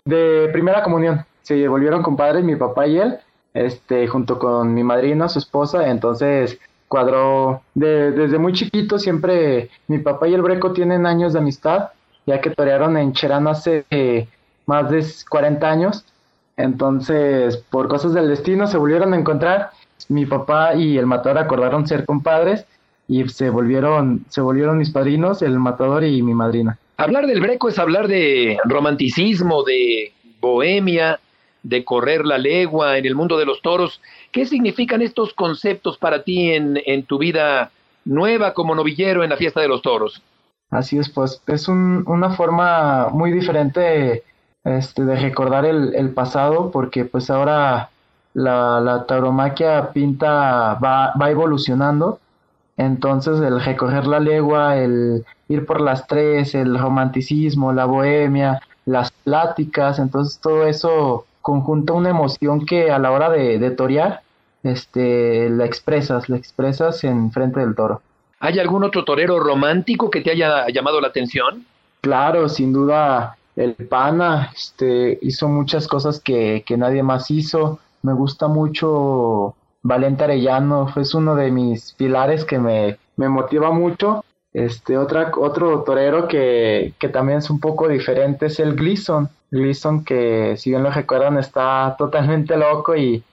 De primera comunión. Se volvieron compadres mi papá y él, este, junto con mi madrina, su esposa, entonces cuadró de, desde muy chiquito siempre mi papá y el Breco tienen años de amistad, ya que torearon en Cherán hace eh, más de 40 años entonces, por cosas del destino, se volvieron a encontrar. Mi papá y el matador acordaron ser compadres y se volvieron, se volvieron mis padrinos, el matador y mi madrina. Hablar del breco es hablar de romanticismo, de bohemia, de correr la legua en el mundo de los toros. ¿Qué significan estos conceptos para ti en, en tu vida nueva como novillero en la fiesta de los toros? Así es, pues es un, una forma muy diferente este, de recordar el, pasado, porque pues ahora la, la tauromaquia pinta va, va evolucionando. Entonces el recorrer la legua, el ir por las tres, el romanticismo, la bohemia, las pláticas, entonces todo eso conjunta una emoción que a la hora de, de torear, este, la expresas, la expresas en frente del toro. ¿Hay algún otro torero romántico que te haya llamado la atención? Claro, sin duda el pana este, hizo muchas cosas que, que nadie más hizo. Me gusta mucho Valente Arellano, es uno de mis pilares que me, me motiva mucho. Este, otra, otro torero que, que también es un poco diferente es el Gleason. Gleason que, si bien lo recuerdan, está totalmente loco y,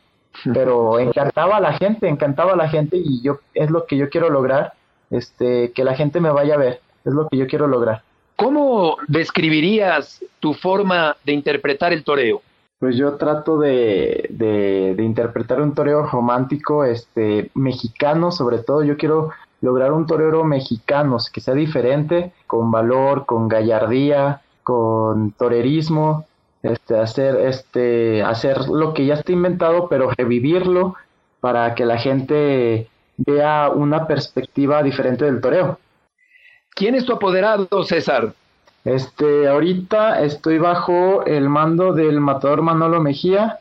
pero encantaba a la gente, encantaba a la gente y yo, es lo que yo quiero lograr, este, que la gente me vaya a ver, es lo que yo quiero lograr. ¿Cómo describirías tu forma de interpretar el toreo? Pues yo trato de, de, de, interpretar un toreo romántico, este, mexicano, sobre todo. Yo quiero lograr un torero mexicano, que sea diferente, con valor, con gallardía, con torerismo, este, hacer, este, hacer lo que ya está inventado, pero revivirlo para que la gente vea una perspectiva diferente del toreo. ¿Quién es tu apoderado, César? Este, ahorita estoy bajo el mando del matador Manolo Mejía,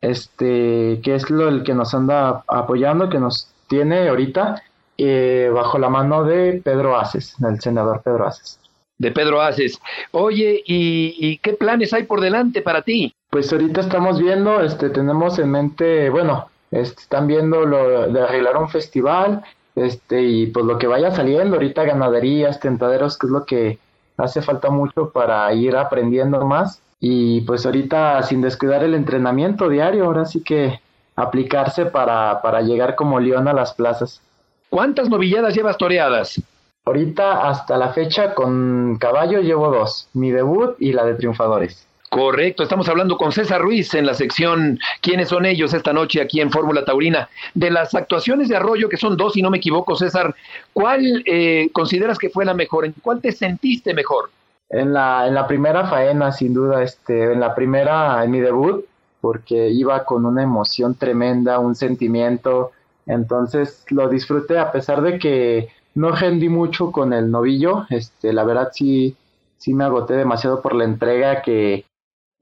este, que es lo el que nos anda apoyando, que nos tiene ahorita, eh, bajo la mano de Pedro Aces, del senador Pedro Aces. De Pedro Aces. Oye, ¿y, ¿y, qué planes hay por delante para ti? Pues ahorita estamos viendo, este, tenemos en mente, bueno, este, están viendo lo de arreglar un festival, este, y pues lo que vaya saliendo, ahorita ganaderías, tentaderos, que es lo que hace falta mucho para ir aprendiendo más y pues ahorita sin descuidar el entrenamiento diario, ahora sí que aplicarse para, para llegar como león a las plazas. ¿Cuántas novilladas llevas toreadas? Ahorita hasta la fecha con caballo llevo dos, mi debut y la de triunfadores. Correcto, estamos hablando con César Ruiz en la sección ¿Quiénes son ellos esta noche aquí en Fórmula Taurina? De las actuaciones de Arroyo, que son dos, si no me equivoco, César, ¿cuál eh, consideras que fue la mejor? ¿En cuál te sentiste mejor? En la, en la primera faena, sin duda, este, en la primera, en mi debut, porque iba con una emoción tremenda, un sentimiento, entonces lo disfruté a pesar de que no rendí mucho con el novillo, este, la verdad sí, sí me agoté demasiado por la entrega que,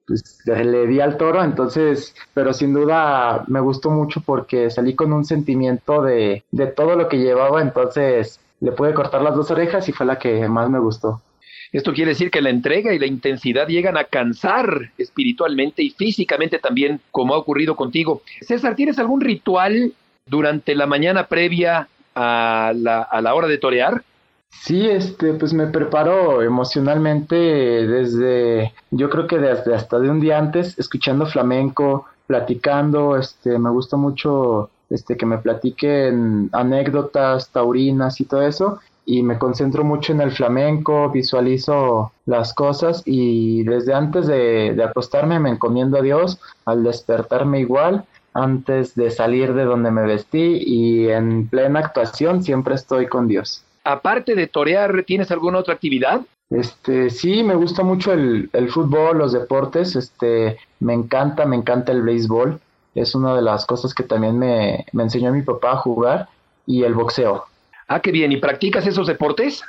pues le di al toro, entonces, pero sin duda me gustó mucho porque salí con un sentimiento de, de todo lo que llevaba, entonces le pude cortar las dos orejas y fue la que más me gustó. Esto quiere decir que la entrega y la intensidad llegan a cansar espiritualmente y físicamente también, como ha ocurrido contigo. César, ¿tienes algún ritual durante la mañana previa a la, a la hora de torear? Sí, este, pues me preparo emocionalmente desde, yo creo que desde hasta de un día antes, escuchando flamenco, platicando, este, me gusta mucho, este, que me platiquen anécdotas taurinas y todo eso, y me concentro mucho en el flamenco, visualizo las cosas y desde antes de, de acostarme me encomiendo a Dios, al despertarme igual, antes de salir de donde me vestí y en plena actuación siempre estoy con Dios aparte de torear, ¿tienes alguna otra actividad? Este, sí, me gusta mucho el, el, fútbol, los deportes, este, me encanta, me encanta el béisbol, es una de las cosas que también me, me enseñó mi papá a jugar, y el boxeo. Ah, qué bien, ¿y practicas esos deportes?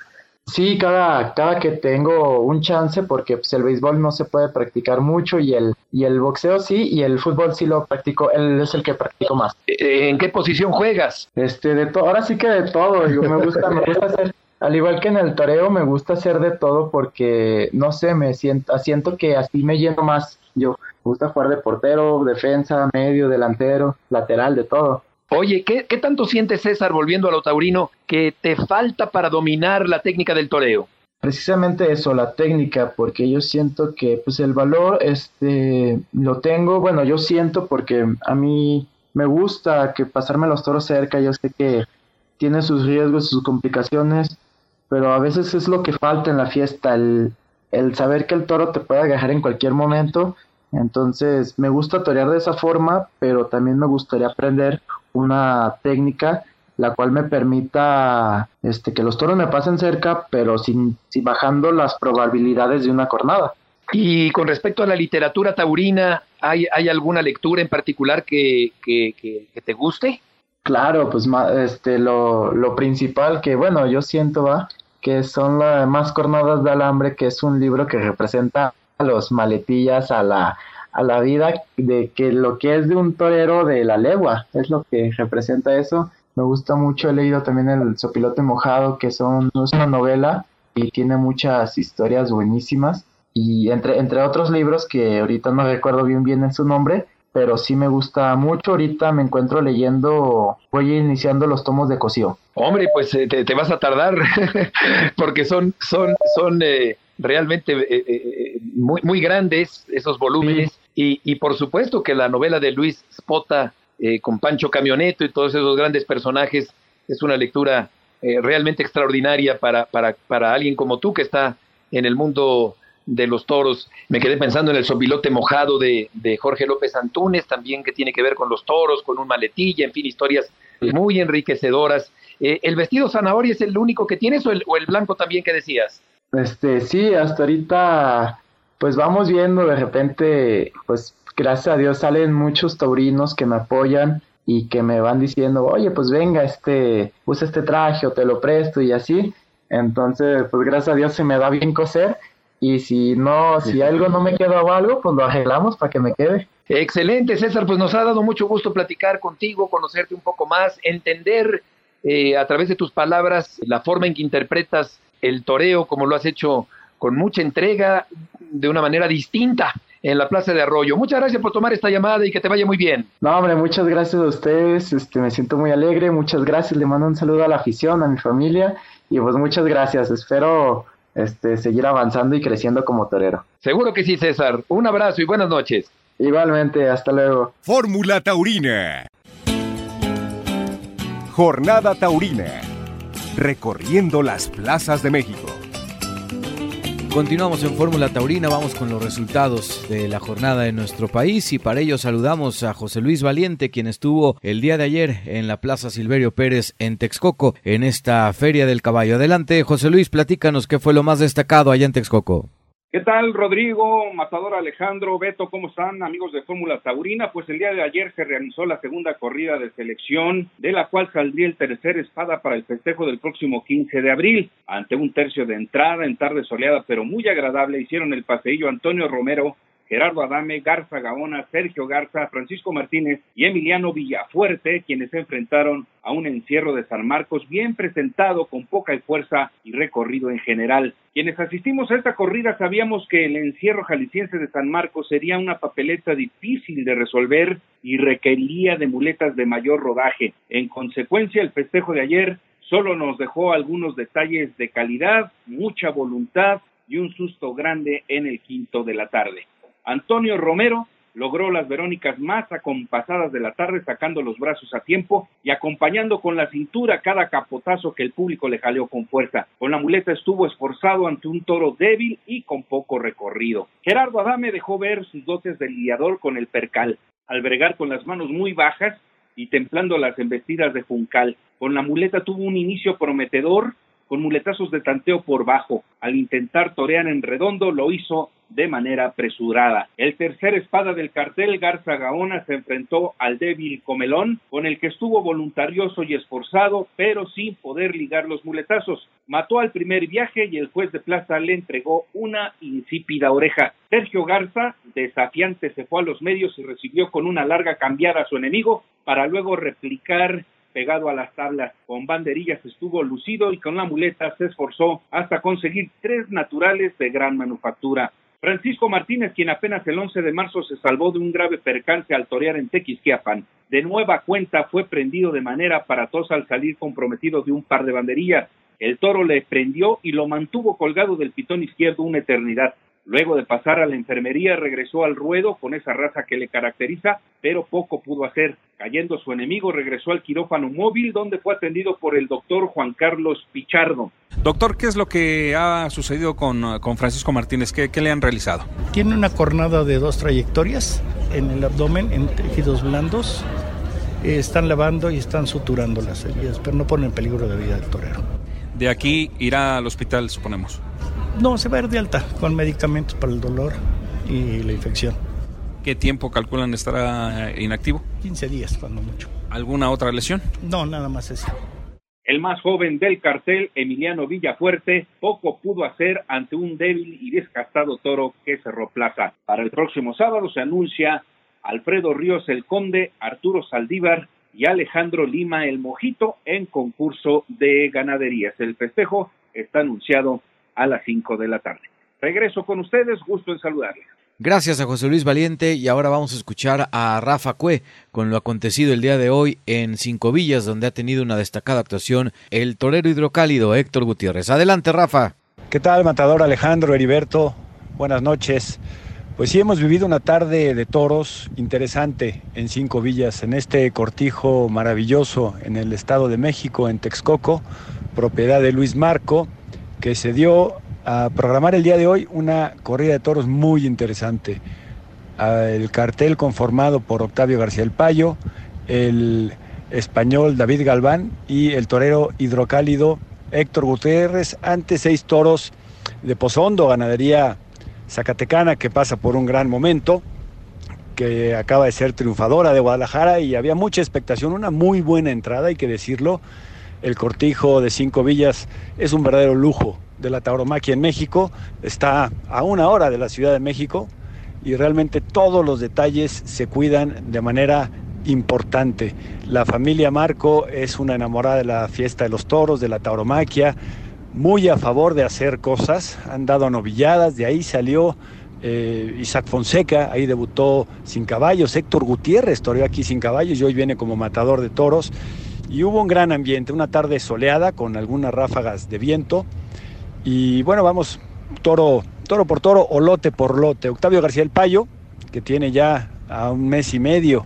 Sí, cada, cada que tengo un chance, porque pues, el béisbol no se puede practicar mucho y el, y el boxeo sí, y el fútbol sí lo practico, él es el que practico más. Eh, ¿En qué posición juegas? Este, de todo, ahora sí que de todo, yo me gusta, me gusta hacer, al igual que en el toreo, me gusta hacer de todo porque, no sé, me siento, siento que así me lleno más. Yo me gusta jugar de portero, defensa, medio, delantero, lateral, de todo. Oye, ¿qué, ¿qué, tanto sientes, César, volviendo a lo taurino, que te falta para dominar la técnica del toreo? Precisamente eso, la técnica, porque yo siento que pues el valor este lo tengo, bueno, yo siento porque a mí me gusta que pasarme los toros cerca, yo sé que tiene sus riesgos, sus complicaciones, pero a veces es lo que falta en la fiesta, el, el saber que el toro te puede agarrar en cualquier momento. Entonces, me gusta torear de esa forma, pero también me gustaría aprender una técnica la cual me permita este, que los toros me pasen cerca, pero sin, sin bajando las probabilidades de una cornada. Y con respecto a la literatura taurina, ¿hay, hay alguna lectura en particular que, que, que, te guste? Claro, pues este, lo, lo principal que, bueno, yo siento, va, que son las más cornadas de alambre, que es un libro que representa a los maletillas a la, a la vida de que lo que es de un torero de la legua, es lo que representa eso. Me gusta mucho, he leído también el Sopilote Mojado, que son, es una novela y tiene muchas historias buenísimas. Y entre, entre otros libros que ahorita no recuerdo bien bien en su nombre, pero sí me gusta mucho. Ahorita me encuentro leyendo, voy iniciando los tomos de Cosío. Hombre, pues eh, te, te, vas a tardar, porque son, son, son eh, realmente eh, eh, muy, muy grandes esos volúmenes. Y, y, por supuesto que la novela de Luis Spota eh, con Pancho Camioneto y todos esos grandes personajes es una lectura realmente extraordinaria para, para, para alguien como tú que está en el mundo de los toros. Me quedé pensando en el sopilote mojado de, de, Jorge López Antúnez, también que tiene que ver con los toros, con un maletilla, en fin, historias muy enriquecedoras. Eh, ¿El vestido zanahoria es el único que tienes o el, o el blanco también que decías? Este, sí, hasta ahorita, pues vamos viendo de repente, pues gracias a Dios salen muchos taurinos que me apoyan y que me van diciendo, oye, pues venga, este, usa este traje o te lo presto y así. Entonces, pues gracias a Dios se me da bien coser y si no, si algo no me queda o algo, pues lo arreglamos para que me quede. Excelente, César, pues nos ha dado mucho gusto platicar contigo, conocerte un poco más, entender eh, a través de tus palabras la forma en que interpretas el toreo como lo has hecho con mucha entrega, de una manera distinta en la Plaza de Arroyo. Muchas gracias por tomar esta llamada y que te vaya muy bien. No, hombre, muchas gracias a ustedes, este, me siento muy alegre, muchas gracias, le mando un saludo a la afición, a mi familia y pues muchas gracias, espero este, seguir avanzando y creciendo como torero. Seguro que sí, César. Un abrazo y buenas noches. Igualmente, hasta luego. Fórmula Taurina. Jornada Taurina recorriendo las plazas de México. Continuamos en Fórmula Taurina, vamos con los resultados de la jornada en nuestro país y para ello saludamos a José Luis Valiente, quien estuvo el día de ayer en la Plaza Silverio Pérez en Texcoco, en esta Feria del Caballo. Adelante, José Luis, platícanos qué fue lo más destacado allá en Texcoco. ¿Qué tal, Rodrigo, Matador Alejandro, Beto? ¿Cómo están, amigos de Fórmula Taurina? Pues el día de ayer se realizó la segunda corrida de selección, de la cual saldría el tercer espada para el festejo del próximo 15 de abril. Ante un tercio de entrada en tarde soleada, pero muy agradable, hicieron el paseillo Antonio Romero, Gerardo Adame, Garza Gaona, Sergio Garza, Francisco Martínez y Emiliano Villafuerte, quienes se enfrentaron a un encierro de San Marcos bien presentado, con poca fuerza y recorrido en general. Quienes asistimos a esta corrida sabíamos que el encierro jalisciense de San Marcos sería una papeleta difícil de resolver y requería de muletas de mayor rodaje. En consecuencia, el festejo de ayer solo nos dejó algunos detalles de calidad, mucha voluntad y un susto grande en el quinto de la tarde. Antonio Romero logró las Verónicas más acompasadas de la tarde, sacando los brazos a tiempo y acompañando con la cintura cada capotazo que el público le jaleó con fuerza. Con la muleta estuvo esforzado ante un toro débil y con poco recorrido. Gerardo Adame dejó ver sus dotes de lidiador con el percal, al bregar con las manos muy bajas y templando las embestidas de Juncal. Con la muleta tuvo un inicio prometedor con muletazos de tanteo por bajo. Al intentar torear en redondo, lo hizo de manera apresurada. El tercer espada del cartel, Garza Gaona, se enfrentó al débil Comelón, con el que estuvo voluntarioso y esforzado, pero sin poder ligar los muletazos. Mató al primer viaje y el juez de plaza le entregó una insípida oreja. Sergio Garza, desafiante, se fue a los medios y recibió con una larga cambiada a su enemigo para luego replicar pegado a las tablas. Con banderillas estuvo lucido y con la muleta se esforzó hasta conseguir tres naturales de gran manufactura. Francisco Martínez, quien apenas el 11 de marzo se salvó de un grave percance al torear en Tequisquiapan, de nueva cuenta fue prendido de manera aparatosa al salir comprometido de un par de banderillas. El toro le prendió y lo mantuvo colgado del pitón izquierdo una eternidad. Luego de pasar a la enfermería, regresó al ruedo con esa raza que le caracteriza, pero poco pudo hacer. Cayendo su enemigo, regresó al quirófano móvil, donde fue atendido por el doctor Juan Carlos Pichardo. Doctor, ¿qué es lo que ha sucedido con, Francisco Martínez? ¿Qué, le han realizado? Tiene una cornada de dos trayectorias en el abdomen, en tejidos blandos. Eh, están lavando y están suturando las heridas, pero no ponen en peligro de vida del torero. De aquí irá al hospital, suponemos. No, se va a ir de alta con medicamentos para el dolor y la infección. ¿Qué tiempo calculan estará inactivo? 15 días, cuando mucho. ¿Alguna otra lesión? No, nada más eso. El más joven del cartel, Emiliano Villafuerte, poco pudo hacer ante un débil y desgastado toro que cerró plaza. Para el próximo sábado se anuncia Alfredo Ríos el Conde, Arturo Saldívar y Alejandro Lima el Mojito en concurso de ganaderías. El festejo está anunciado a las 5 de la tarde. Regreso con ustedes, gusto en saludarles. Gracias a José Luis Valiente y ahora vamos a escuchar a Rafa Cue con lo acontecido el día de hoy en Cinco Villas, donde ha tenido una destacada actuación el torero hidrocálido Héctor Gutiérrez. Adelante, Rafa. ¿Qué tal, matador Alejandro Heriberto? Buenas noches. Pues sí, hemos vivido una tarde de toros interesante en Cinco Villas, en este cortijo maravilloso en el Estado de México, en Texcoco, propiedad de Luis Marco que se dio a programar el día de hoy una corrida de toros muy interesante. El cartel conformado por Octavio García El Payo, el español David Galván y el torero hidrocálido Héctor Gutiérrez ante seis toros de Pozondo, ganadería zacatecana que pasa por un gran momento, que acaba de ser triunfadora de Guadalajara y había mucha expectación, una muy buena entrada, hay que decirlo el cortijo de Cinco Villas es un verdadero lujo de la tauromaquia en México. Está a una hora de la Ciudad de México y realmente todos los detalles se cuidan de manera importante. La familia Marco es una enamorada de la fiesta de los toros, de la tauromaquia, muy a favor de hacer cosas, han dado novilladas, de ahí salió eh, Isaac Fonseca, ahí debutó sin caballos, Héctor Gutiérrez toreó aquí sin caballos y hoy viene como matador de toros y hubo un gran ambiente, una tarde soleada con algunas ráfagas de viento. Y bueno, vamos toro, toro por toro o lote por lote. Octavio García el Payo, que tiene ya a un mes y medio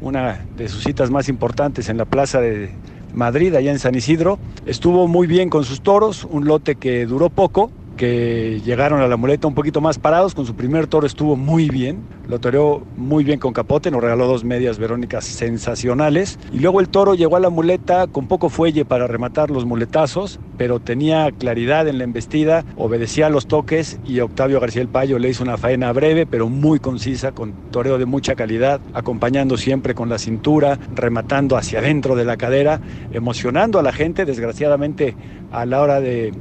una de sus citas más importantes en la Plaza de Madrid, allá en San Isidro, estuvo muy bien con sus toros, un lote que duró poco, que llegaron a la muleta un poquito más parados. Con su primer toro estuvo muy bien, lo toreó muy bien con capote, nos regaló dos medias verónicas sensacionales. Y luego el toro llegó a la muleta con poco fuelle para rematar los muletazos, pero tenía claridad en la embestida, obedecía a los toques y Octavio García el Payo le hizo una faena breve, pero muy concisa, con toreo de mucha calidad, acompañando siempre con la cintura, rematando hacia adentro de la cadera, emocionando a la gente, desgraciadamente a la hora de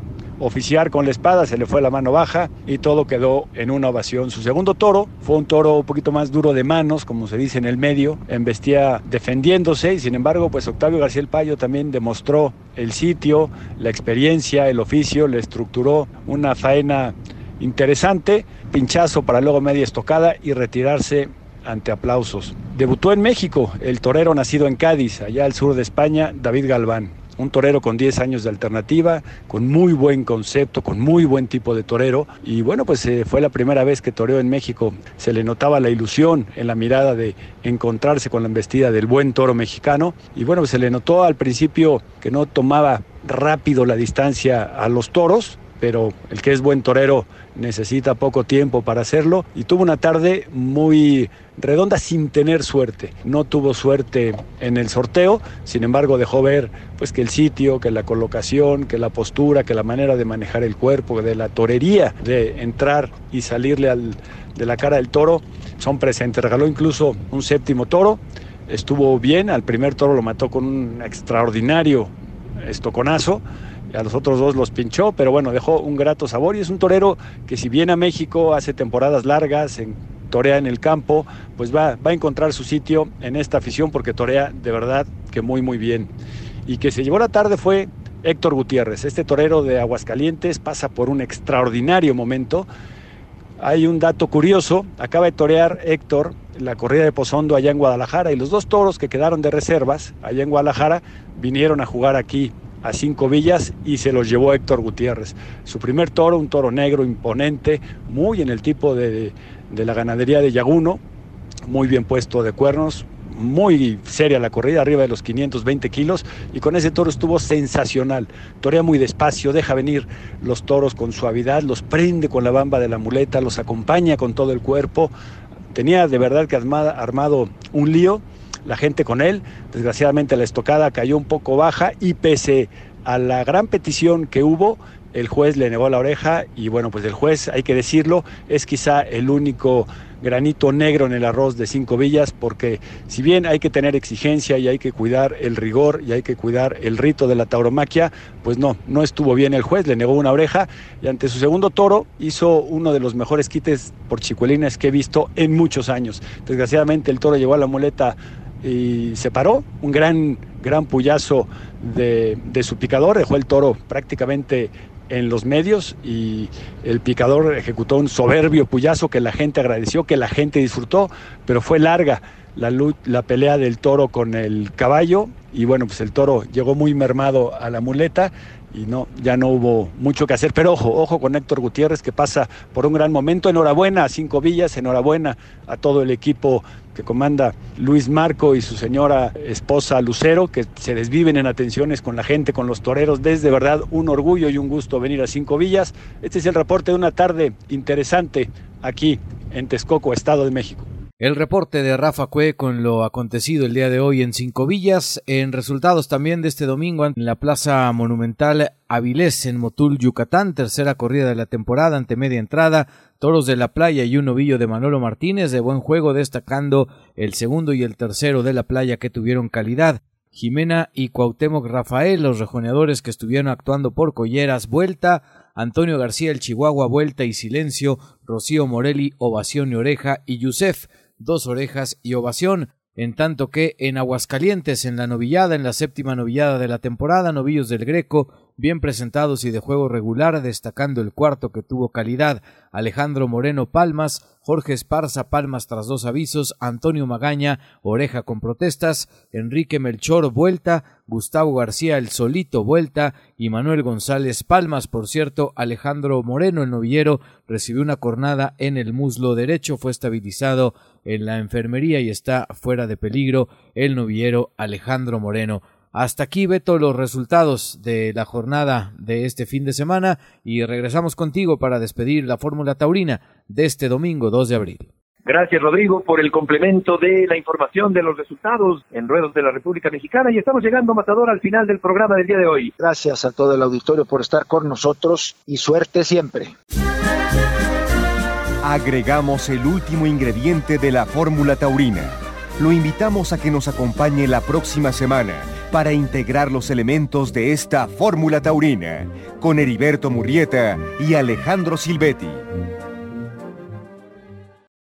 oficiar con la espada, se le fue la mano baja y todo quedó en una ovación. Su segundo toro fue un toro un poquito más duro de manos, como se dice en el medio, embestía defendiéndose y sin embargo pues Octavio García el Payo también demostró el sitio, la experiencia, el oficio, le estructuró una faena interesante, pinchazo para luego media estocada y retirarse ante aplausos. Debutó en México el torero nacido en Cádiz, allá al sur de España, David Galván un torero con 10 años de alternativa, con muy buen concepto, con muy buen tipo de torero. Y bueno, pues eh, fue la primera vez que toreó en México. Se le notaba la ilusión en la mirada de encontrarse con la embestida del buen toro mexicano. Y bueno, pues se le notó al principio que no tomaba rápido la distancia a los toros, pero el que es buen torero necesita poco tiempo para hacerlo y tuvo una tarde muy redonda sin tener suerte. No tuvo suerte en el sorteo, sin embargo dejó ver pues que el sitio, que la colocación, que la postura, que la manera de manejar el cuerpo, de la torería, de entrar y salirle al, de la cara del toro son presentes. Regaló incluso un séptimo toro, estuvo bien, al primer toro lo mató con un extraordinario estoconazo a los otros dos los pinchó, pero bueno, dejó un grato sabor y es un torero que si viene a México, hace temporadas largas, en, torea en el campo, pues va, va a encontrar su sitio en esta afición porque torea de verdad que muy muy bien. Y que se llevó la tarde fue Héctor Gutiérrez, este torero de Aguascalientes pasa por un extraordinario momento. Hay un dato curioso, acaba de torear Héctor la corrida de Pozondo allá en Guadalajara y los dos toros que quedaron de reservas allá en Guadalajara vinieron a jugar aquí a cinco villas y se los llevó Héctor Gutiérrez. Su primer toro, un toro negro imponente, muy en el tipo de, de la ganadería de Yaguno, muy bien puesto de cuernos, muy seria la corrida, arriba de los 520 kilos, y con ese toro estuvo sensacional. Torea muy despacio, deja venir los toros con suavidad, los prende con la bamba de la muleta, los acompaña con todo el cuerpo. Tenía de verdad que armado un lío la gente con él. Desgraciadamente la estocada cayó un poco baja y pese a la gran petición que hubo, el juez le negó la oreja y bueno, pues el juez, hay que decirlo, es quizá el único granito negro en el arroz de cinco villas, porque si bien hay que tener exigencia y hay que cuidar el rigor y hay que cuidar el rito de la tauromaquia, pues no, no estuvo bien el juez, le negó una oreja y ante su segundo toro hizo uno de los mejores quites por chicuelines que he visto en muchos años. Desgraciadamente el toro llegó a la muleta y se paró, un gran, gran puyazo de, de, su picador, dejó el toro prácticamente en los medios y el picador ejecutó un soberbio puyazo que la gente agradeció, que la gente disfrutó, pero fue larga la, la pelea del toro con el caballo y bueno, pues el toro llegó muy mermado a la muleta y no, ya no hubo mucho que hacer. Pero ojo, ojo con Héctor Gutiérrez que pasa por un gran momento. Enhorabuena a Cinco Villas, enhorabuena a todo el equipo que comanda Luis Marco y su señora esposa Lucero, que se desviven en atenciones con la gente, con los toreros. Desde verdad un orgullo y un gusto venir a Cinco Villas. Este es el reporte de una tarde interesante aquí en Texcoco, Estado de México. El reporte de Rafa Cue con lo acontecido el día de hoy en Cinco Villas, en resultados también de este domingo en la Plaza Monumental Avilés en Motul, Yucatán, tercera corrida de la temporada ante media entrada, toros de la playa y un novillo de Manolo Martínez de buen juego destacando el segundo y el tercero de la playa que tuvieron calidad. Jimena y Cuauhtémoc Rafael, los rejoneadores que estuvieron actuando por Colleras, vuelta, Antonio García el Chihuahua, vuelta y silencio, Rocío Morelli, ovación y oreja, y Yusef, dos orejas y ovación, en tanto que en Aguascalientes, en la novillada, en la séptima novillada de la temporada, novillos del Greco, bien presentados y de juego regular, destacando el cuarto que tuvo calidad, Alejandro Moreno Palmas, Jorge Esparza Palmas tras dos avisos, Antonio Magaña Oreja con protestas, Enrique Melchor Vuelta, Gustavo García El Solito Vuelta y Manuel González Palmas. Por cierto, Alejandro Moreno, el novillero, recibió una cornada en el muslo derecho, fue estabilizado en la enfermería y está fuera de peligro el novillero Alejandro Moreno. Hasta aquí, Beto, los resultados de la jornada de este fin de semana y regresamos contigo para despedir la Fórmula Taurina de este domingo 2 de abril. Gracias, Rodrigo, por el complemento de la información de los resultados en ruedos de la República Mexicana y estamos llegando, Matador, al final del programa del día de hoy. Gracias a todo el auditorio por estar con nosotros y suerte siempre. Agregamos el último ingrediente de la Fórmula Taurina. Lo invitamos a que nos acompañe la próxima semana para integrar los elementos de esta fórmula taurina con Heriberto Murrieta y Alejandro Silvetti.